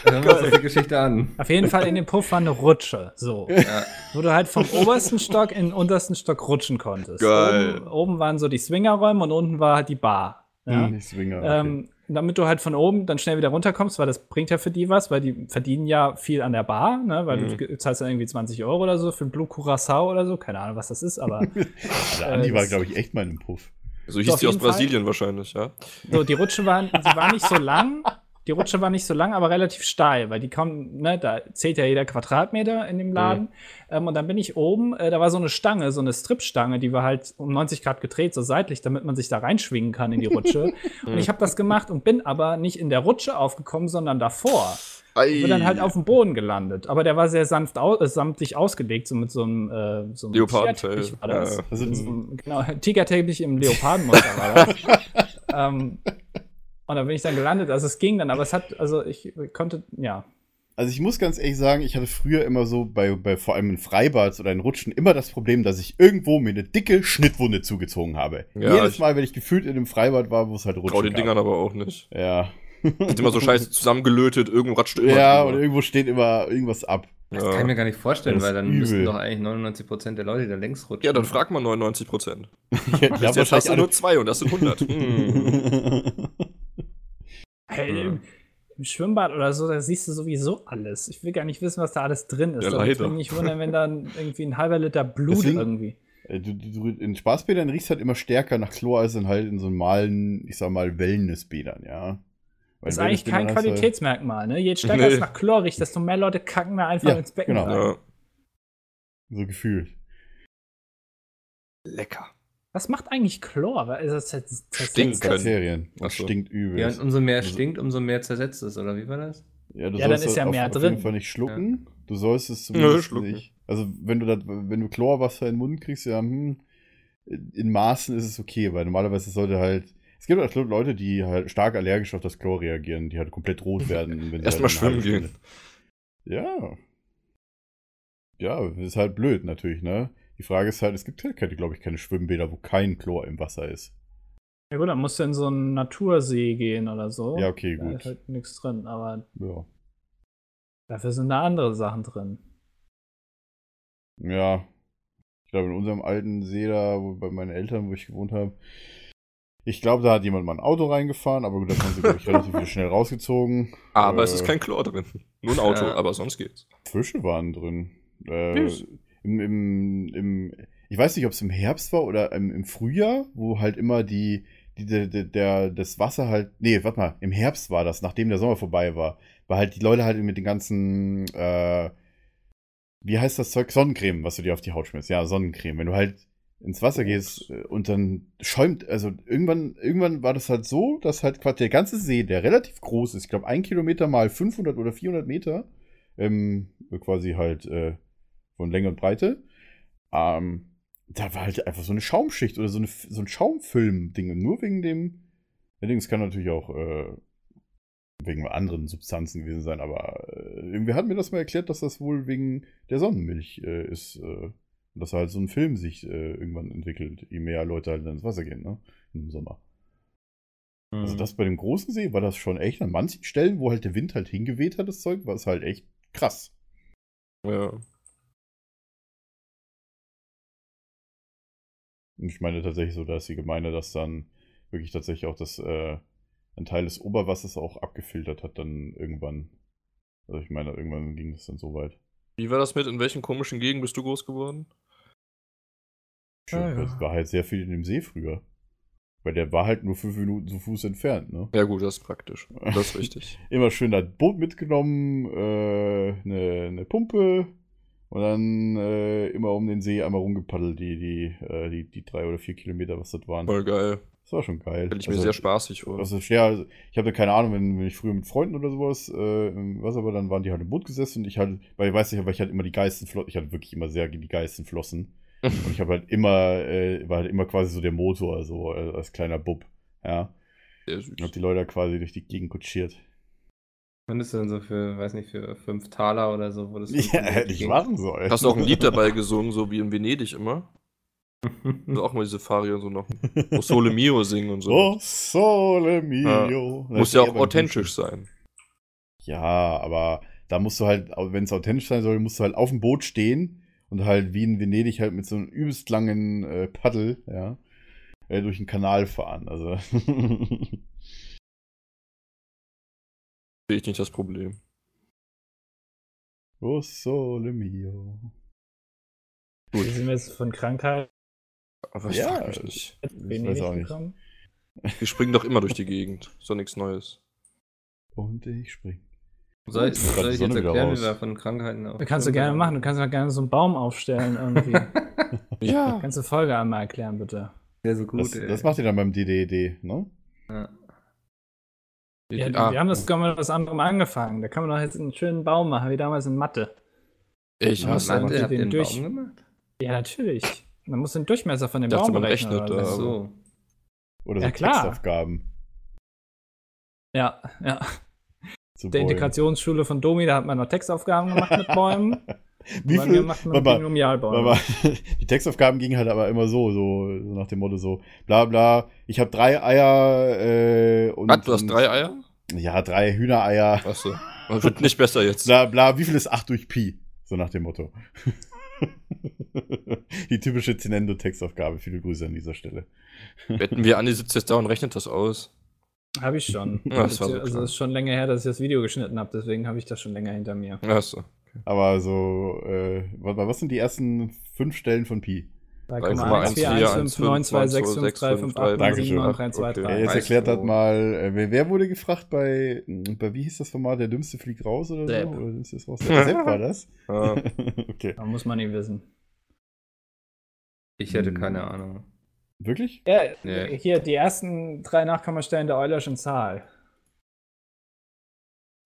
Hören wir uns die Geschichte an. Auf jeden Fall in dem Puff war eine Rutsche. So. Ja. Wo du halt vom obersten Stock in den untersten Stock rutschen konntest. Geil. Oben, oben waren so die Swingerräume und unten war halt die Bar. Ja? Nicht Swinger. Okay. Ähm, damit du halt von oben dann schnell wieder runterkommst, weil das bringt ja für die was, weil die verdienen ja viel an der Bar, ne? weil Mhm. du zahlst dann irgendwie 20 Euro oder so für ein Blue Curacao oder so, keine Ahnung, was das ist, aber der Andi äh, war, glaube ich, echt mal in einem Puff. So hieß die aus Fall. Brasilien wahrscheinlich, ja. so, die Rutsche war, sie war nicht so lang, die Rutsche war nicht so lang, aber relativ steil, weil die kommen, ne, da zählt ja jeder Quadratmeter in dem Laden. Ähm, und dann bin ich oben, äh, da war so eine Stange, so eine Stripstange, die war halt um 90 Grad gedreht, so seitlich, damit man sich da reinschwingen kann in die Rutsche. und ich habe das gemacht und bin aber nicht in der Rutsche aufgekommen, sondern davor. Ich bin dann halt auf dem Boden gelandet. Aber der war sehr sanft au äh, samtlich ausgelegt, so mit so einem, äh, so einem Leopardenfell. Tigerteppich war das. Ja. So genau, Tigerteppich im Leopardenmuster war das. ähm, und da bin ich dann gelandet. Also es ging dann, aber es hat, also ich konnte, ja. Also ich muss ganz ehrlich sagen, ich hatte früher immer so bei, bei vor allem in Freibad oder in Rutschen immer das Problem, dass ich irgendwo mir eine dicke Schnittwunde zugezogen habe. Ja, Jedes Mal, wenn ich gefühlt in einem Freibad war, wo es halt rutschen Trau den. Dingern aber auch nicht. Ja. Sind immer so scheiße zusammengelötet, irgendwo ratscht immer. Ja, und irgendwo steht immer irgendwas ab. Das Ja. kann ich mir gar nicht vorstellen, weil dann übel. müssten doch eigentlich 99% der Leute da längs rutschen. ja, dann frag mal 99 Prozent. Die, die haben Jetzt hast du nur zwei und das sind 100. Hm. Hey, Ja. im, Im Schwimmbad oder so, da siehst du sowieso alles. Ich will gar nicht wissen, was da alles drin ist. Ja, würde ich leider. mich nicht wundern, wenn dann irgendwie ein halber Liter Blut Deswegen- irgendwie. Äh, Du, du, du, in Spaßbädern riecht halt immer stärker nach Chlor als in halt in so normalen, ich sag mal, Wellnessbädern, ja. Weil Das ist eigentlich kein du- Qualitätsmerkmal, ne? Je stärker Nee. es nach Chlor riecht, desto mehr Leute kacken da einfach Ja, ins Becken genau. rein. Ja. So gefühlt. Lecker. Was macht eigentlich Chlor? Weil es das, das, das Stinken. Können. Bakterien. So. stinkt übel. Ja, und umso mehr Also- stinkt, umso mehr zersetzt es, oder wie war das? Ja, du Ja, dann sollst ist ja auf, mehr auf drin. jeden Fall nicht schlucken. Du sollst es zumindest schlucken. nicht. Also wenn du das, wenn du Chlorwasser in den Mund kriegst, ja, hm, in Maßen ist es okay, weil normalerweise sollte halt. Es gibt auch Leute, die halt stark allergisch auf das Chlor reagieren, die halt komplett rot werden. wenn sie Erstmal halt schwimmen Stunde- Ja. Ja, ist halt blöd natürlich, ne? Die Frage ist halt, es gibt halt, glaube ich, keine Schwimmbäder, wo kein Chlor im Wasser ist. Ja gut, dann musst du in so einen Natursee gehen oder so. Ja, okay, Da gut. ist halt nichts drin, aber Ja. dafür sind da andere Sachen drin. Ja. Ich glaube, in unserem alten See da, wo, bei meinen Eltern, wo ich gewohnt habe, Ich glaube, da hat jemand mal ein Auto reingefahren, aber gut, da haben sie, glaube ich, relativ schnell rausgezogen. Aber Äh, es ist kein Chlor drin. Nur ein Auto, Ja. aber sonst geht's. Fische waren drin. Äh. Im, im, im, ich weiß nicht, ob es im Herbst war oder im, im Frühjahr, wo halt immer die, die, der, der, das Wasser halt, nee, warte mal, im Herbst war das, nachdem der Sommer vorbei war, war halt die Leute halt mit den ganzen, äh, wie heißt das Zeug? Sonnencreme, was du dir auf die Haut schmierst. Ja, Sonnencreme. Wenn du halt ins Wasser gehst äh, und dann schäumt, also irgendwann, irgendwann war das halt so, dass halt quasi der ganze See, der relativ groß ist, ich glaube ein Kilometer mal 500 oder 400 Meter, ähm, quasi halt äh, von Länge und Breite, ähm, da war halt einfach so eine Schaumschicht oder so, eine, so ein Schaumfilm-Ding. Nur wegen dem, allerdings kann natürlich auch äh, wegen anderen Substanzen gewesen sein, aber äh, irgendwer hat mir das mal erklärt, dass das wohl wegen der Sonnenmilch äh, ist. Äh, und dass halt so ein Film sich äh, irgendwann entwickelt, je mehr Leute halt ins Wasser gehen, ne? Im Sommer. Mhm. Also das bei dem großen See war das schon echt an manchen Stellen, wo halt der Wind halt hingeweht hat, das Zeug, war es halt echt krass. Ja. Und ich meine tatsächlich so, da ist die Gemeinde, dass dann wirklich tatsächlich auch das, äh, ein Teil des Oberwassers auch abgefiltert hat, dann irgendwann. Also ich meine, irgendwann ging es dann so weit. Wie war das mit, in welchen komischen Gegenden bist du groß geworden? Schön, Ah, ja. Das war halt sehr viel in dem See früher. Weil der war halt nur fünf Minuten zu Fuß entfernt, ne? Ja, gut, das ist praktisch. Das ist richtig. Immer schön das Boot mitgenommen, äh, eine, eine Pumpe und dann äh, immer um den See einmal rumgepaddelt, die, die, äh, die, die drei oder vier Kilometer, was das waren. Voll geil. Das war schon geil. Stelle ich mir Also, sehr spaßig vor. Also, ja, also, ich habe da keine Ahnung, wenn, wenn ich früher mit Freunden oder sowas, äh, Wasser war, dann waren die halt im Boot gesessen und ich halt, weil ich weiß nicht, aber ich hatte immer die geilsten Flossen, ich hatte wirklich immer sehr die geilsten Flossen. und ich habe halt immer, äh, war halt immer quasi so der Motor, also äh, als kleiner Bub. Ja. Sehr süß. Und hab die Leute quasi durch die Gegend kutschiert. Könntest du dann so für, weiß nicht, für 5 Taler oder so, wo das Ja, hätte ich machen sollen. Hast du auch ein Lied dabei gesungen, so wie in Venedig immer? Also auch mal diese Faria so noch. O Sole Mio singen und so. Oh, sole mio. Muss ja auch authentisch sein. Ja, aber da musst du halt, wenn es authentisch sein soll, musst du halt auf dem Boot stehen und halt wie in Venedig halt mit so einem übelst langen äh, Paddel, ja, äh, durch den Kanal fahren. Also. Sehe ich nicht das Problem. oh, sole mio. Wie sind wir jetzt von Krankheit Aber ich Ja, frag mich nicht. Ich weiß auch nicht. gekommen? Wir springen doch immer durch die Gegend. Ist doch nichts Neues. Und ich spring. Soll ich, soll ich jetzt erklären, wie wir von Krankheiten auf. Das kannst du gerne machen. Du kannst ja gerne so einen Baum aufstellen irgendwie. Ja. Kannst du Folge einmal erklären, bitte? Ja, so gut. Das, ey. das macht ihr dann beim DDD, ne? ja. Ja, Ah, wir haben das mit was anderem angefangen. Da kann man doch jetzt einen schönen Baum machen, wie damals in Mathe. ich hasse ihr den einen durch- Baum gemacht? Ja, natürlich. Man muss den Durchmesser von dem Ich dachte, Baum man berechnen. rechnet oder so. Oder so Ja, klar. Textaufgaben. Ja, ja. Zu Der Bäumen. Integrationsschule von Domi, da hat man noch Textaufgaben gemacht mit Bäumen. Wie viel? macht man mal, Binomialbäume. Aber die Textaufgaben gingen halt aber immer so, so, so nach dem Motto so, bla bla, ich habe drei Eier äh, und. Was, du hast drei Eier? Ja, drei Hühnereier. Achso. Das wird nicht besser jetzt. Bla bla, wie viel ist 8 durch Pi? So nach dem Motto. die typische Zenendo-Textaufgabe. Viele Grüße an dieser Stelle. Wetten wir, Andi sitzt jetzt da und rechnet das aus. Habe ich schon. Ja, das war so also ist schon länger her, dass ich das Video geschnitten habe, deswegen habe ich das schon länger hinter mir. Achso. Aber so, äh, warte mal, was sind die ersten fünf Stellen von Pi? 3,1415926535358 Dankeschön. Okay, Ja, 79323. jetzt erklärt hat mal, äh, wer, wer wurde gefragt bei, bei, wie hieß das Format, der Dümmste fliegt raus oder Sepp. so? Oder ist das raus? Sepp war das? Ah, okay. Da muss man ihn wissen. Ich hätte Hm. keine Ahnung. Wirklich? Ja, Nee. hier die ersten drei Nachkommastellen der Eulerschen Zahl.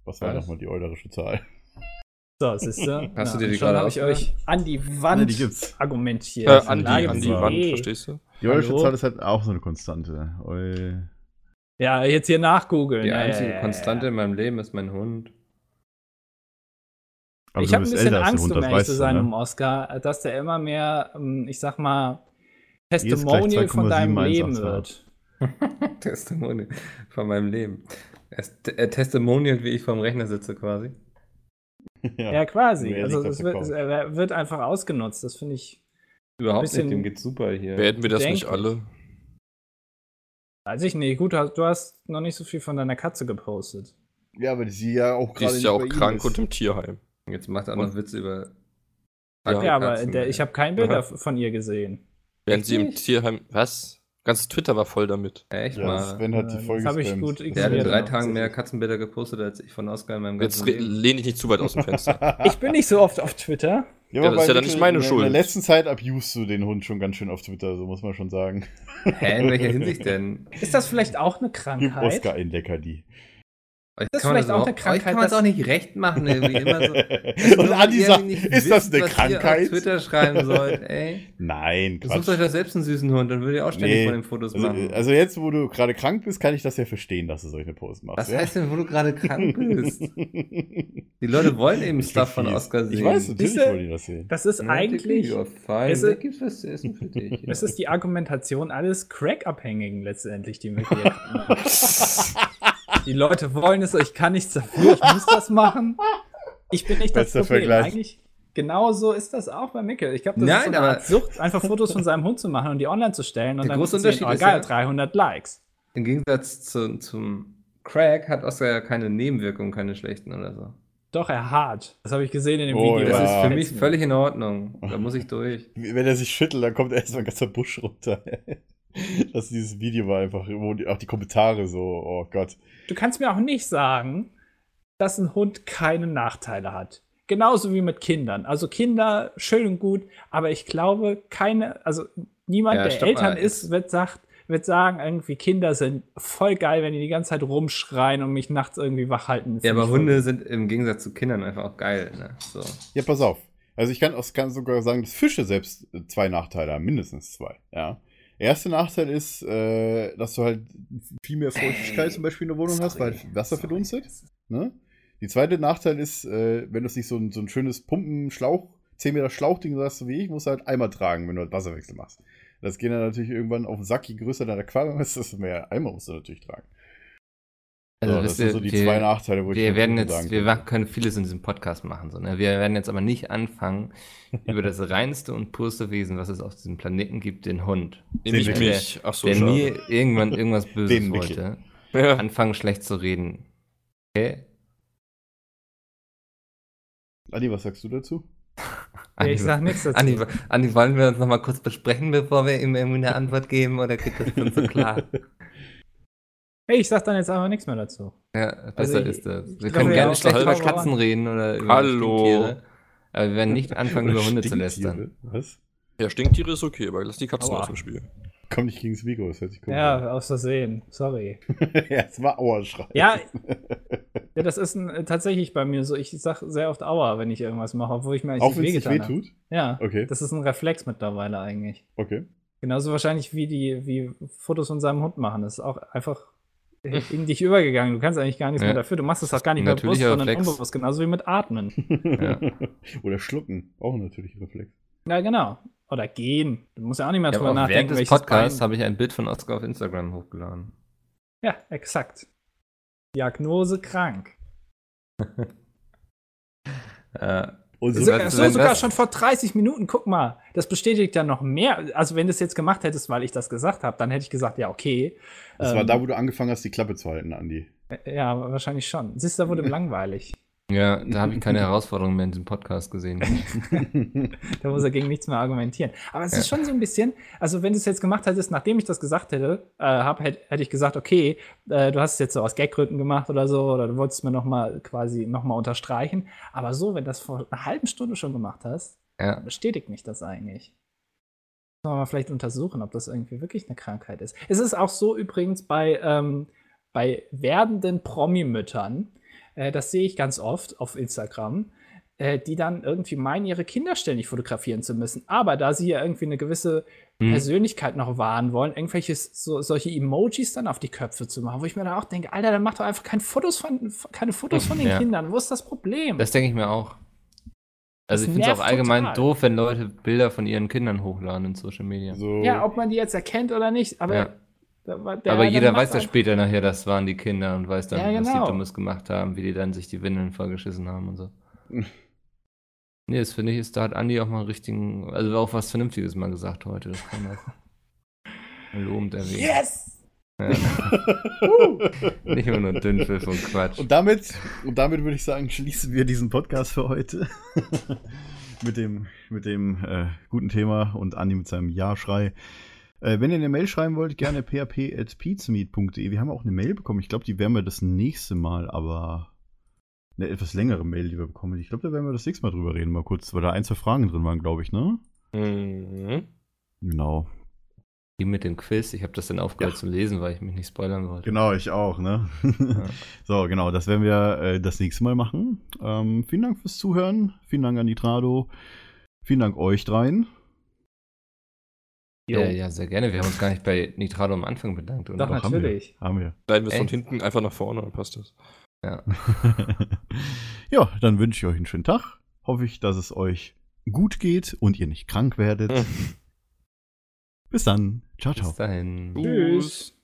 Was war nochmal die eulerische Zahl? So, siehst du? Hast du dir die gerade habe ich euch an die Wand Nee, die gibt's. argumentiert. äh, an die, an die. Wand, verstehst du? Die eulerische Hallo? Zahl ist halt auch so eine Konstante. Eu Ja, jetzt hier nachgoogeln. Die einzige ja, Konstante in meinem Leben ist mein Hund. Aber ich habe ein bisschen Angst, Hund, um ehrlich zu sein, ne? um Oscar, dass der immer mehr, ähm, ich sag mal, Testimonial von deinem 2,71 Leben wird. Testimonial von meinem Leben. Er ist äh, testimonial, wie ich vorm Rechner sitze quasi. Ja, quasi. Wer Also es wird, es äh, wird einfach ausgenutzt. Das finde ich. Überhaupt Bisschen nicht, dem geht's super hier. Werden wir das nicht Bedenklich. alle? Weiß ich nicht. Gut, du hast noch nicht so viel von deiner Katze gepostet. Ja, aber sie ja auch Die gerade ist ja auch krank ist. und im Tierheim. Jetzt macht er noch Witze über. Ja, Ja, aber der, ich habe kein Bild Aha. von ihr gesehen. Während sie im? Tierheim. Was? Ganz Twitter war voll damit. Echt Ja, mal. Sven hat die Äh, Folge das hab ich gut Der hat in drei Tagen mehr. Katzenbilder gepostet als ich von Oscar in meinem Jetzt ganzen Leben. lehne ich nicht zu weit aus dem Fenster. Ich bin nicht so oft auf Twitter. Ja, Ja, aber das ist ja dann nicht meine in Schuld. In der letzten Zeit abusst du den Hund schon ganz schön auf Twitter, so muss man schon sagen. Hä, in welcher Hinsicht denn? Ist das vielleicht auch eine Krankheit? Oscar ein Leckerli. Euch Das ist kann man vielleicht auch eine Euch Krankheit, kann man es auch nicht recht machen, irgendwie immer so. Und Andi sagt, ist das eine was ihr auf Krankheit? Twitter schreiben sollt, ey. Nein, Quatsch. euch doch selbst einen süßen Hund, dann würdet ihr auch ständig Nee, von den Fotos Also, machen. also jetzt, wo du gerade krank bist, kann ich das ja verstehen, dass du solche Posts machst. was ja? heißt denn, wo du gerade krank bist? Die Leute wollen eben Ich Stuff von. Oscar sehen. Ich weiß, natürlich wollen die das sehen. Das ist Ja, eigentlich. Es ist- gibt's was zu essen für dich. es ist die Argumentation alles Crack-Abhängigen letztendlich, die mit dir. Die Leute wollen es, ich kann nichts dafür, ich muss das machen. Ich bin nicht das Bester Problem. Vergleich. Eigentlich genauso ist das auch bei Mickel. Ich glaube, das Nein, ist so eine Art Sucht, einfach Fotos von seinem Hund zu machen und die online zu stellen und Der dann große zu sehen, Unterschied oh, ist geil, ja- 300 Likes. Im Gegensatz zu, zum Crack hat Oscar ja keine Nebenwirkungen, keine schlechten oder so. Doch, er hart. Das habe ich gesehen in dem Oh, Video. Das Ja. ist für mich völlig in Ordnung. Da muss ich durch. Wenn er sich schüttelt, dann kommt erstmal ein ganzer Busch runter. Das dieses Video war einfach, auch die Kommentare so, oh Gott. Du kannst mir auch nicht sagen, dass ein Hund keine Nachteile hat. Genauso wie mit Kindern. Also Kinder, schön und gut, aber ich glaube, keine, also niemand, Ja, der Eltern mal. ist, wird, sagt, wird sagen, irgendwie Kinder sind voll geil, wenn die die ganze Zeit rumschreien und mich nachts irgendwie wach halten. Ja, aber Hunde sind im Gegensatz zu Kindern einfach auch geil. Ne? So. Ja, pass auf. Also ich kann, auch, kann sogar sagen, dass Fische selbst zwei Nachteile haben, mindestens zwei. Ja. Erster Nachteil ist, äh, dass du halt viel mehr Feuchtigkeit zum Beispiel in der Wohnung hast, weil Wasser verdunstet. Ne? Die zweite Nachteil ist, äh, wenn du es nicht so ein, so ein schönes Pumpen-Schlauch, 10 Meter Schlauchding hast, wie ich, musst du halt Eimer tragen, wenn du halt Wasserwechsel machst. Das geht dann natürlich irgendwann auf den Sack, je größer dein Aquarium ist, desto mehr Eimer musst du natürlich tragen. Also, so, das wisst sind ihr, so die wir, zwei Nachteile, wo ich wir von werden jetzt, sagen wir können vieles in diesem Podcast machen. So, ne? Wir werden jetzt aber nicht anfangen, über das reinste und purste Wesen, was es auf diesem Planeten gibt, den Hund, Nämlich mich. Ach so, der schade. nie irgendwann irgendwas Böses wollte, Ja. anfangen schlecht zu reden. Okay? Adi, was sagst du dazu? Ja, ich sag nichts dazu. Andi, Andi, wollen wir uns noch mal kurz besprechen, bevor wir ihm irgendwie eine Antwort geben, oder geht das schon so klar? Hey, ich sag dann jetzt einfach nichts mehr dazu. Ja, besser Also, ist das. Wir ich können gerne ja, schlecht über Katzen reden oder über Hallo. Stinktiere, aber wir werden nicht anfangen, über Hunde zu lästern. Was? ja, Stinktiere ist okay, aber lass die Katzen Aua. aus dem Spiel. Komm nicht gegen das Mikro, das hört sich komisch Ja, aus Versehen. Sorry. an. ja, es war Auerschrei. Ja, ja das ist ein, tatsächlich bei mir so. Ich sag sehr oft Aua, wenn ich irgendwas mache, obwohl ich mir eigentlich Auch nicht wehgetan habe. wehtut? Ja, Okay. das ist ein Reflex mittlerweile eigentlich. Okay. Genauso wahrscheinlich wie die wie Fotos von seinem Hund machen. Das ist auch einfach in dich übergegangen. Du kannst eigentlich gar nichts Ja. mehr dafür. Du machst es auch gar nicht mehr bewusst, sondern Reflex. unbewusst. Genauso wie mit Atmen. Ja. Oder schlucken. Auch ein natürlicher Reflex. ja, genau. Oder gehen. Du musst ja auch nicht mehr Ja, drüber auch während nachdenken, des welches Podcasts habe ich ein Bild von Oscar auf Instagram hochgeladen. Ja, exakt. Diagnose krank. Äh, Und So, so, weißt du, so sogar schon vor 30 Minuten, guck mal, das bestätigt ja noch mehr. Also, wenn du es jetzt gemacht hättest, weil ich das gesagt habe, dann hätte ich gesagt, ja, okay. das war Ähm, da, wo du angefangen hast, die Klappe zu halten, Andi. Ja, wahrscheinlich schon. Siehst du, da wurde langweilig. Ja, da habe ich keine Herausforderung mehr in diesem Podcast gesehen. Da muss er gegen nichts mehr argumentieren. Aber es ist schon so ein bisschen, also wenn du es jetzt gemacht hättest, nachdem ich das gesagt hätte, äh, hab, hätte, hätte ich gesagt, okay, äh, du hast es jetzt so aus Gaggründen gemacht oder so, oder du wolltest mir nochmal quasi nochmal unterstreichen. Aber so, wenn du das vor einer halben Stunde schon gemacht hast, Ja. bestätigt mich das eigentlich. Sollen wir mal vielleicht untersuchen, ob das irgendwie wirklich eine Krankheit ist. Es ist auch so übrigens bei, ähm, bei werdenden Promi-Müttern, äh, das sehe ich ganz oft auf Instagram, äh, die dann irgendwie meinen, ihre Kinder ständig fotografieren zu müssen. Aber da sie ja irgendwie eine gewisse Hm. Persönlichkeit noch wahren wollen, irgendwelche so, solche Emojis dann auf die Köpfe zu machen, wo ich mir dann auch denke, Alter, dann mach doch einfach keine Fotos von, keine Fotos von den Ja. Kindern. Wo ist das Problem? Das denke ich mir auch. Das Also ich finde es auch allgemein total. doof, wenn Leute Bilder von ihren Kindern hochladen in Social Media. So, Ja, ob man die jetzt erkennt oder nicht, aber, Ja. Aber der jeder weiß ja später nachher, das waren die Kinder und weiß dann, Ja, was die genau. Dummes gemacht haben, wie die dann sich die Windeln vollgeschissen haben und so. nee, das finde ich, ist, da hat Andi auch mal einen richtigen, also auch was Vernünftiges mal gesagt heute. Das kann man lobend erwähnen. Yes! Ja. Nicht immer nur Dünnpfiff und Quatsch. Und damit, und damit würde ich sagen, schließen wir diesen Podcast für heute. mit dem, mit dem äh, guten Thema und Andi mit seinem Ja-Schrei. Äh, wenn ihr eine Mail schreiben wollt, gerne php.pizmeet.de. Wir haben auch eine Mail bekommen. Ich glaube, die werden wir das nächste Mal, aber eine etwas längere Mail, die wir bekommen. Ich glaube, da werden wir das nächste Mal drüber reden, mal kurz, weil da ein, zwei Fragen drin waren, glaube ich, ne? Mhm. Genau. Die mit dem Quiz, ich habe das dann aufgehört Ja. zu lesen, weil ich mich nicht spoilern wollte. Genau, ich auch, ne? So, genau, das werden wir äh, das nächste Mal machen. Ähm, vielen Dank fürs Zuhören. Vielen Dank an Nitrado. Vielen Dank euch dreien. Ja, ja, sehr gerne. Wir haben uns gar nicht bei Nitrado am Anfang bedankt. Oder? Doch, Doch, haben wir. natürlich. Haben wir. Leiten wir es von hinten einfach nach vorne, dann passt das. Ja. ja, dann wünsche ich euch einen schönen Tag. Hoffe ich, dass es euch gut geht und ihr nicht krank werdet. Bis dann. Ciao, ciao. Bis dahin. Tschüss.